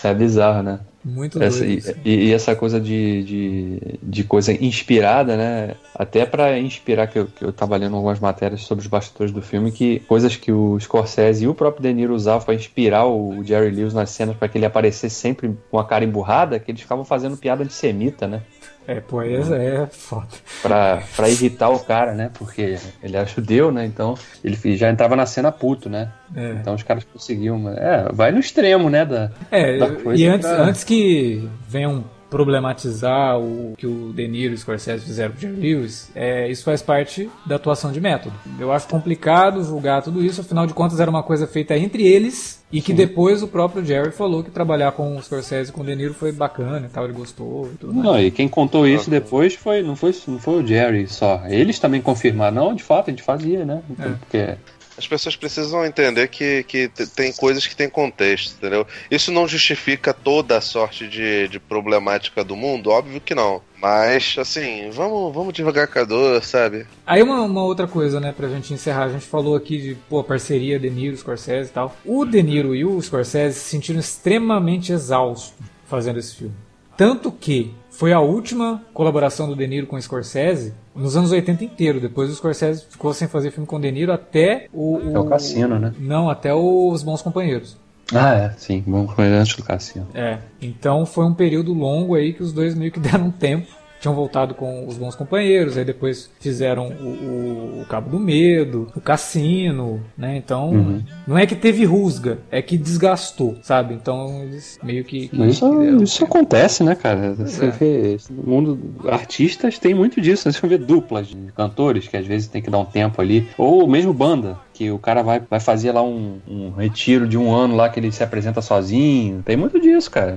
É bizarro, né? Muito essa, doido. E, e, essa coisa de, de, de coisa inspirada, né? Até para inspirar, que eu, que eu tava lendo algumas matérias sobre os bastidores do filme, que coisas que o Scorsese e o próprio De Niro usavam para inspirar o Jerry Lewis nas cenas para que ele aparecesse sempre com a cara emburrada, que eles ficavam fazendo piada de semita, né? É, poesia é foda. Pra, pra irritar o cara, né? Porque ele era judeu, né? Então ele já entrava na cena puto, né? É. Então os caras conseguiam. É, vai no extremo, né? Da, é, da coisa e antes, pra... antes que venham problematizar o que o De Niro e o Scorsese fizeram com o Jerry Lewis, é, isso faz parte da atuação de método. Eu acho complicado julgar tudo isso, afinal de contas era uma coisa feita entre eles e que Sim. depois o próprio Jerry falou que trabalhar com o Scorsese e com o De Niro foi bacana e tal, ele gostou e tudo mais. Não, e quem contou isso depois foi não foi, não foi o Jerry só. Eles também confirmaram, não, de fato a gente fazia, né? É. Porque as pessoas precisam entender que, que tem coisas que têm contexto, entendeu? Isso não justifica toda a sorte de, de problemática do mundo, óbvio que não. Mas, assim, vamos, vamos devagar com a dor, sabe? Aí uma, uma outra coisa, né, pra gente encerrar. A gente falou aqui de, pô, parceria De Niro, Scorsese e tal. O De Niro e o Scorsese se sentiram extremamente exaustos fazendo esse filme. Tanto que foi a última colaboração do De Niro com o Scorsese nos anos 80 inteiro. Depois o Scorsese ficou sem fazer filme com o De Niro até o. o até o Cassino, né? Não, até os Bons Companheiros. Ah, é, sim, Bons Companheiros antes do Cassino. É, então foi um período longo aí que os dois meio que deram tempo tinham voltado com os bons companheiros, aí depois fizeram o, o, o Cabo do Medo, o Cassino, né? Então, uhum. não é que teve rusga, é que desgastou, sabe? Então, eles meio que. que isso, que isso acontece, né, cara? Você é. vê, no mundo, artistas tem muito disso, né? Você vê duplas de cantores que às vezes tem que dar um tempo ali, ou mesmo banda, que o cara vai, vai fazer lá um, um, retiro de um ano lá que ele se apresenta sozinho. Tem muito disso, cara.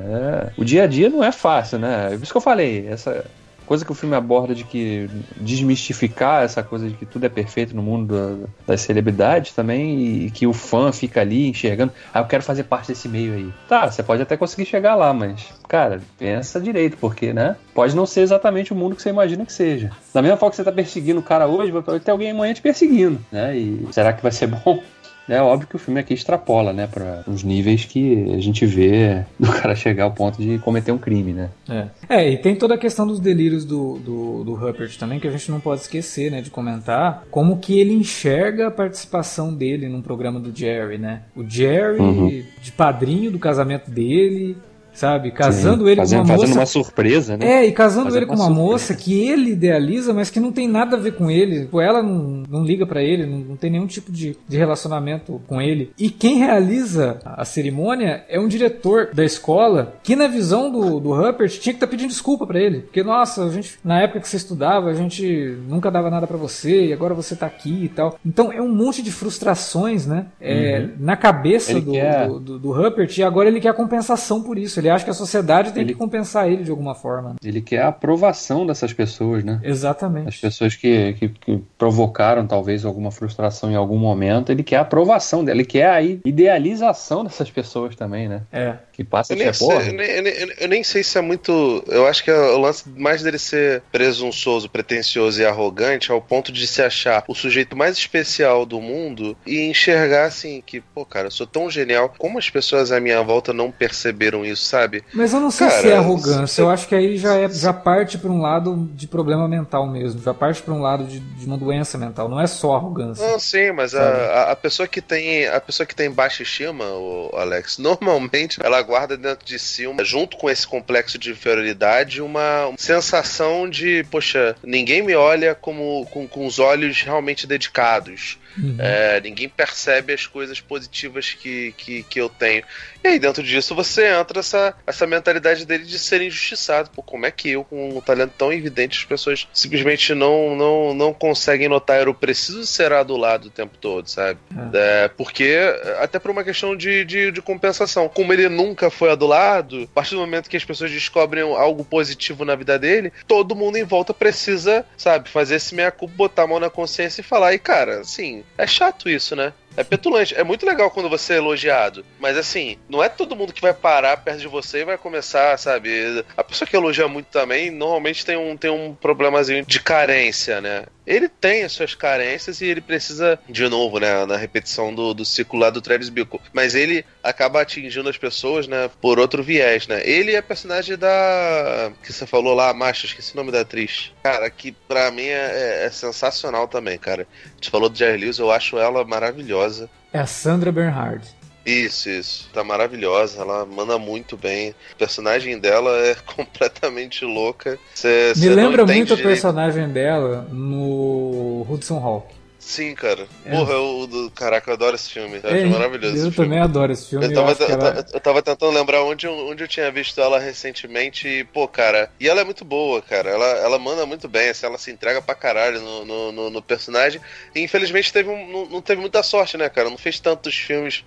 É, o dia a dia não é fácil, né? É isso que eu falei. Essa, coisa que o filme aborda de que desmistificar essa coisa de que tudo é perfeito no mundo da, das celebridades também e que o fã fica ali enxergando, ah, eu quero fazer parte desse meio aí. Tá, você pode até conseguir chegar lá, mas, cara, pensa direito, porque, né? Pode não ser exatamente o mundo que você imagina que seja. Da mesma forma que você tá perseguindo o cara hoje, vai ter alguém amanhã te perseguindo, né? E será que vai ser bom? É óbvio que o filme aqui extrapola, né, para os níveis que a gente vê do cara chegar ao ponto de cometer um crime, né? É, é e tem toda a questão dos delírios do, do, do Rupert também, que a gente não pode esquecer, né, de comentar como que ele enxerga a participação dele num programa do Jerry, né? O Jerry, uhum. de padrinho do casamento dele, sabe? Casando Sim, ele fazendo, com uma moça. Fazendo uma surpresa, né? É, e casando fazendo ele com uma, uma moça que ele idealiza, mas que não tem nada a ver com ele. Tipo, ela não, não liga para ele, não, não, tem nenhum tipo de, de relacionamento com ele. E quem realiza a cerimônia é um diretor da escola que, na visão do, do Rupert, tinha que estar tá pedindo desculpa para ele. Porque, nossa, a gente, na época que você estudava, a gente nunca dava nada para você e agora você tá aqui e tal. Então é um monte de frustrações, né? É, uhum. Na cabeça do, quer... do, do, do Rupert e agora ele quer compensação por isso. Ele acha que a sociedade tem ele, que compensar ele de alguma forma. Ele quer a aprovação dessas pessoas, né? Exatamente. As pessoas que, que, que, provocaram talvez alguma frustração em algum momento, ele quer a aprovação dela, ele quer a idealização dessas pessoas também, né? É. Que passa eu nem, sei, eu, nem, eu, nem, eu nem sei se é muito. Eu acho que é o lance mais dele ser presunçoso, pretencioso e arrogante ao ponto de se achar o sujeito mais especial do mundo e enxergar assim que, pô, cara, eu sou tão genial. Como as pessoas à minha volta não perceberam isso, sabe? Mas eu não sei Cara, se é arrogância. Eu acho que aí já, é, já parte para um lado de problema mental mesmo. Já parte para um lado de, de, uma doença mental. Não é só arrogância. Não, sim, mas a, a, pessoa que tem a pessoa que tem baixa estima, o Alex, normalmente ela guarda dentro de si, uma, junto com esse complexo de inferioridade, uma, sensação de, poxa, ninguém me olha como com, com os olhos realmente dedicados Uhum. É, ninguém percebe as coisas positivas que, que, que eu tenho. E aí, dentro disso, você entra essa, essa mentalidade dele de ser injustiçado. Pô, como é que eu, com um talento tão evidente, as pessoas simplesmente não, não, não conseguem notar? Eu preciso ser adulado o tempo todo, sabe? É. É, porque, até por uma questão de, de, de, compensação. Como ele nunca foi adulado, a partir do momento que as pessoas descobrem algo positivo na vida dele, todo mundo em volta precisa, sabe, fazer esse meia-culpa, botar a mão na consciência e falar. E, cara, assim, é chato isso, né? É petulante. É muito legal quando você é elogiado. Mas assim, não é todo mundo que vai parar perto de você e vai começar, sabe? A pessoa que elogia muito também, normalmente tem um, tem um problemazinho de carência, né? Ele tem as suas carências e ele precisa, de novo, né, na repetição do, do ciclo lá do Travis Bickle, mas ele acaba atingindo as pessoas, né, por outro viés, né? Ele é personagem da. que você falou lá, Macho, esqueci o nome da atriz. Cara, que pra mim é, é sensacional também, cara. A gente falou do Jerry Lewis, eu acho ela maravilhosa. É a Sandra Bernhard. Isso, isso. Tá maravilhosa, ela manda muito bem. O personagem dela é completamente louca. Cê, Me cê lembra muito direito. o personagem dela no Hudson Hawk. Sim, cara. É. Porra, eu, do, caraca, eu adoro esse filme. Eu é, maravilhoso. Eu também filme. adoro esse filme. Eu tava, eu, ela... eu tava, tentando lembrar onde, onde eu tinha visto ela recentemente e, pô, cara. E ela é muito boa, cara. Ela, ela manda muito bem, assim, ela se entrega pra caralho no, no, no, no personagem. E infelizmente teve um, não, não teve muita sorte, né, cara? Não fez tantos filmes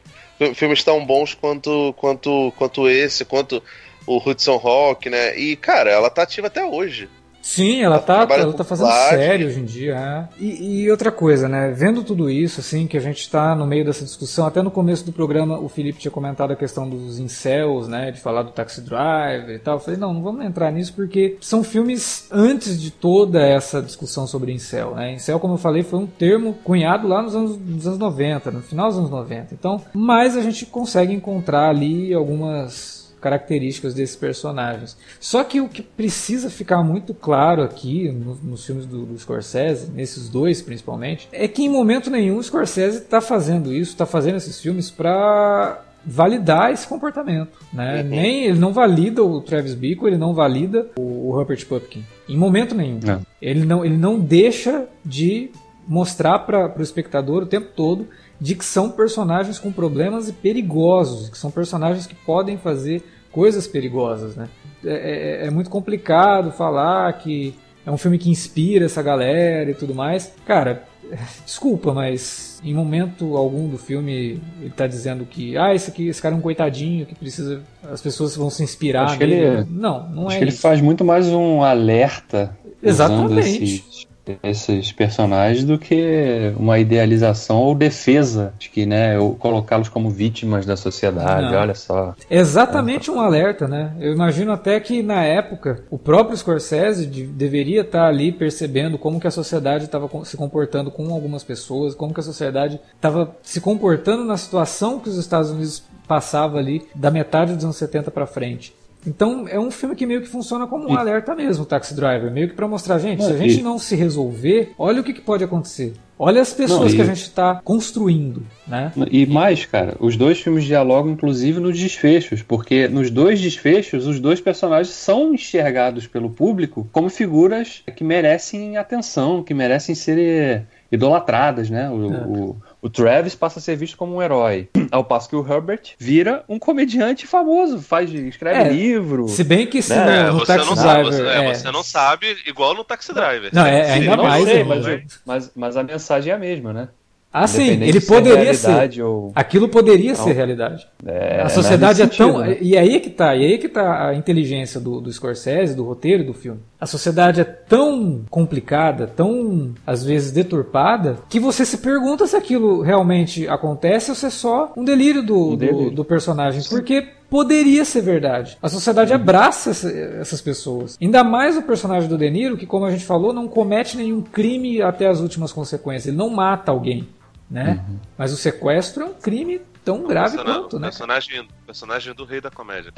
filmes tão bons quanto, quanto, quanto esse, quanto o Hudson Hawk, né? E, cara, ela tá ativa até hoje. Sim, ela, ela tá, ela tá fazendo sério hoje em dia. É. E, e, outra coisa, né? Vendo tudo isso, assim, que a gente tá no meio dessa discussão, até no começo do programa o Felipe tinha comentado a questão dos incels, né? De falar do Taxi Driver e tal. Eu falei, não, não vamos entrar nisso porque são filmes antes de toda essa discussão sobre incel, né? Incel, como eu falei, foi um termo cunhado lá nos anos, nos anos 90, no final dos anos 90. Então, mas a gente consegue encontrar ali algumas características desses personagens. Só que o que precisa ficar muito claro aqui no, nos filmes do, do, Scorsese, nesses dois principalmente, é que em momento nenhum o Scorsese está fazendo isso, está fazendo esses filmes para validar esse comportamento, né? Uhum. Nem ele não valida o Travis Bickle, ele não valida o, o Rupert Pupkin, em momento nenhum. Não. Ele não ele não deixa de mostrar para o espectador o tempo todo de que são personagens com problemas e perigosos, que são personagens que podem fazer coisas perigosas, né? É, é, é, muito complicado falar que é um filme que inspira essa galera e tudo mais. Cara, desculpa, mas em momento algum do filme ele tá dizendo que ah, esse aqui, esse cara é um coitadinho que precisa as pessoas vão se inspirar acho nele. Ele, não, não acho é que isso. ele faz muito mais um alerta Exatamente esses personagens do que uma idealização ou defesa de que, né, colocá-los como vítimas da sociedade, Não. olha só. Exatamente um alerta, né? Eu imagino até que na época o próprio Scorsese de, deveria estar ali percebendo como que a sociedade estava se comportando com algumas pessoas, como que a sociedade estava se comportando na situação que os Estados Unidos passava ali da metade dos anos 70 para frente. Então é um filme que meio que funciona como um e... alerta mesmo, Taxi Driver, meio que para mostrar, gente, se a gente e... não se resolver, olha o que, que pode acontecer. Olha as pessoas não, e... que a gente está construindo, né? E mais, cara, os dois filmes dialogam inclusive nos desfechos, porque nos dois desfechos os dois personagens são enxergados pelo público como figuras que merecem atenção, que merecem ser idolatradas, né? O, é. o, o, Travis passa a ser visto como um herói, ao passo que o Herbert vira um comediante famoso, faz, escreve é, livro. Se bem que se né? no, no você Taxi Driver... Você, é, é, você, não sabe, igual no Taxi Driver. Não, é, ainda mais. Sei, mas, mas, mas a mensagem é a mesma, né? Ah, sim, ele poderia ser. Ou... Aquilo poderia não. ser realidade. É, a sociedade é tão. Né? E aí é que tá, e aí é que tá a inteligência do, do Scorsese, do roteiro do filme. A sociedade é tão complicada, tão às vezes deturpada, que você se pergunta se aquilo realmente acontece ou se é só um delírio do, um delírio. do, do personagem. Porque poderia ser verdade. A sociedade uhum. abraça essas pessoas. Ainda mais o personagem do De Niro, que, como a gente falou, não comete nenhum crime até as últimas consequências. Ele não mata alguém né? Uhum. Mas o sequestro é um crime tão grave quanto, né? Personagem, personagem do rei da comédia.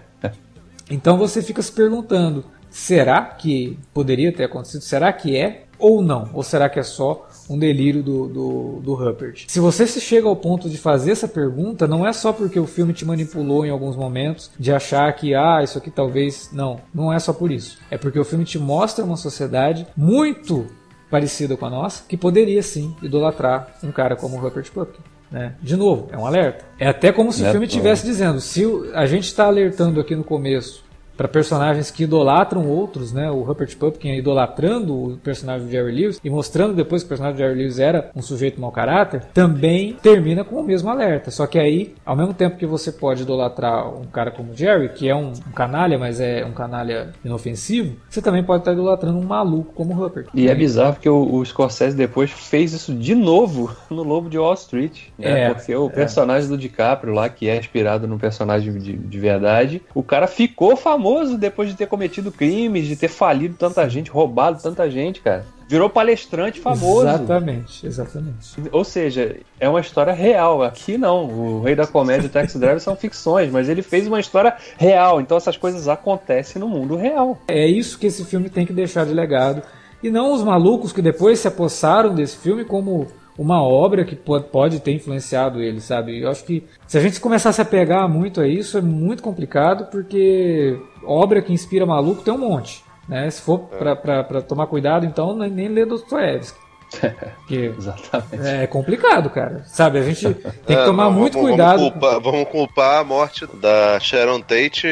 então você fica se perguntando: será que poderia ter acontecido? Será que é ou não? Ou será que é só um delírio do, do, do Rupert? Se você se chega ao ponto de fazer essa pergunta, não é só porque o filme te manipulou em alguns momentos de achar que, ah, isso aqui talvez. Não, não é só por isso. É porque o filme te mostra uma sociedade muito parecida com a nossa, que poderia sim idolatrar um cara como o Rupert Pupkin. Né? De novo, é um alerta. É até como se o filme estivesse dizendo: se a gente está alertando aqui no começo para personagens que idolatram outros, né? O Rupert Pupkin idolatrando o personagem de Jerry Lewis e mostrando depois que o personagem de Jerry Lewis era um sujeito mau caráter, também termina com o mesmo alerta. Só que aí, ao mesmo tempo que você pode idolatrar um cara como Jerry, que é um, um canalha, mas é um canalha inofensivo, você também pode estar idolatrando um maluco como o Rupert. E é bizarro porque o, o Scorsese depois fez isso de novo no Lobo de Wall Street, né? É, porque o é. personagem do DiCaprio lá, que é inspirado num personagem de, de verdade, o cara ficou famoso famoso depois de ter cometido crimes, de ter falido tanta gente, roubado tanta gente, cara. Virou palestrante famoso. Exatamente, exatamente. Ou seja, é uma história real. Aqui não. O Rei da Comédia e o Taxi Driver são ficções, mas ele fez uma história real. Então essas coisas acontecem no mundo real. É isso que esse filme tem que deixar de legado. E não os malucos que depois se apossaram desse filme como uma obra que pode ter influenciado ele, sabe? Eu acho que se a gente começasse a pegar muito a isso, é muito complicado, porque obra que inspira maluco tem um monte. Né? Se for é. para tomar cuidado, então nem lê Dostoiévski. Porque Exatamente. É complicado, cara. Sabe, a gente tem que é, tomar muito vamos, cuidado. Vamos culpar, vamos culpar, a morte da Sharon Tate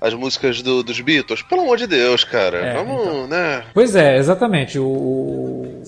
as músicas do, dos Beatles. Pelo amor de Deus, cara. É, Vamos, então. né? Pois é, exatamente. O,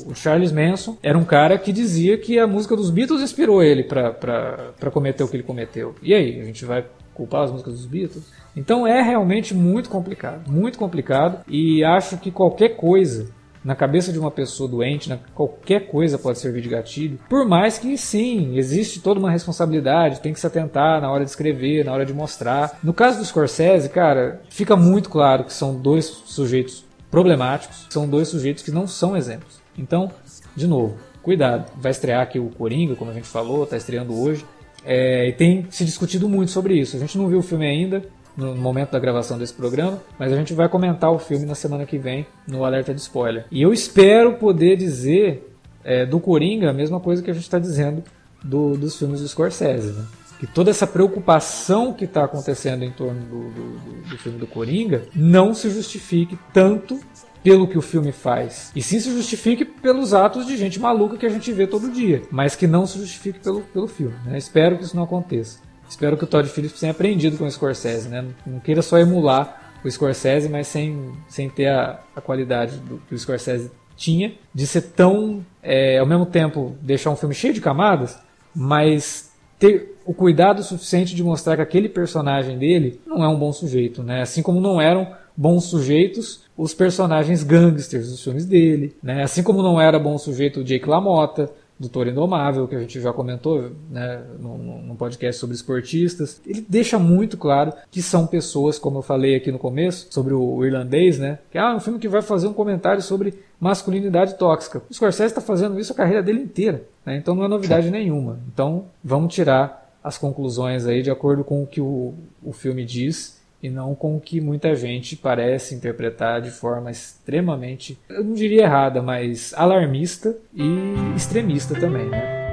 o, Charles Manson era um cara que dizia que a música dos Beatles inspirou ele para cometer o que ele cometeu. E aí, a gente vai culpar as músicas dos Beatles? Então é realmente muito complicado, muito complicado. E acho que qualquer coisa na cabeça de uma pessoa doente, né, qualquer coisa pode servir de gatilho. Por mais que sim, existe toda uma responsabilidade, tem que se atentar na hora de escrever, na hora de mostrar. No caso do Scorsese, cara, fica muito claro que são dois sujeitos problemáticos, são dois sujeitos que não são exemplos. Então, de novo, cuidado. Vai estrear aqui o Coringa, como a gente falou, está estreando hoje. É, e tem se discutido muito sobre isso. A gente não viu o filme ainda, no momento da gravação desse programa, mas a gente vai comentar o filme na semana que vem no alerta de spoiler. E eu espero poder dizer é, do Coringa a mesma coisa que a gente está dizendo do, dos filmes do Scorsese. Né? Que toda essa preocupação que está acontecendo em torno do, do, do filme do Coringa não se justifique tanto pelo que o filme faz. E sim se justifique pelos atos de gente maluca que a gente vê todo dia. Mas que não se justifique pelo, pelo filme. Né? Espero que isso não aconteça. Espero que o Todd Phillips tenha aprendido com o Scorsese, né? Não queira só emular o Scorsese, mas sem, sem ter a, a qualidade do, que o Scorsese tinha, de ser tão, é, ao mesmo tempo, deixar um filme cheio de camadas, mas ter o cuidado suficiente de mostrar que aquele personagem dele não é um bom sujeito, né? Assim como não eram bons sujeitos os personagens gangsters dos filmes dele, né? Assim como não era bom sujeito o Jake LaMotta, do Toro Indomável, que a gente já comentou né, num, podcast sobre esportistas. Ele deixa muito claro que são pessoas, como eu falei aqui no começo, sobre o irlandês, né? Que ah, é um filme que vai fazer um comentário sobre masculinidade tóxica. O Scorsese está fazendo isso a carreira dele inteira, né? então não é novidade nenhuma. Então vamos tirar as conclusões aí de acordo com o que o, o filme diz e não com o que muita gente parece interpretar de forma extremamente, eu não diria errada, mas alarmista e extremista também, né?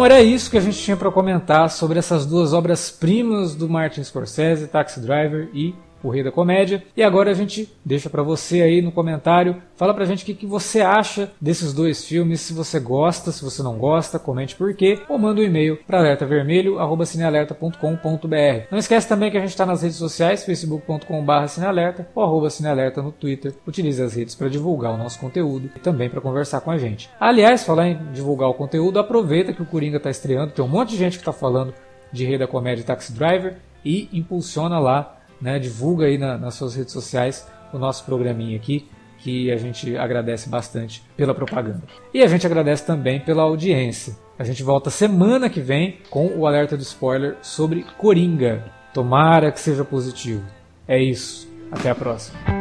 Bom, era isso que a gente tinha para comentar sobre essas duas obras-primas do Martin Scorsese, Taxi Driver e o Rei da Comédia. E agora a gente deixa para você aí no comentário, fala pra gente o que, que você acha desses dois filmes, se você gosta, se você não gosta, comente por quê, ou manda um e-mail para alertavermelho@cinealerta.com.br. Não esquece também que a gente está nas redes sociais, facebook.com/cinealerta ou arroba cinealerta no Twitter. Utilize as redes para divulgar o nosso conteúdo e também para conversar com a gente. Aliás, falar em divulgar o conteúdo, aproveita que o Coringa está estreando, tem um monte de gente que está falando de Rei da Comédia Taxi Driver e impulsiona lá né? Divulga aí na, nas suas redes sociais o nosso programinha aqui, que a gente agradece bastante pela propaganda. E a gente agradece também pela audiência. A gente volta semana que vem com o alerta de spoiler sobre Coringa. Tomara que seja positivo. É isso. Até a próxima.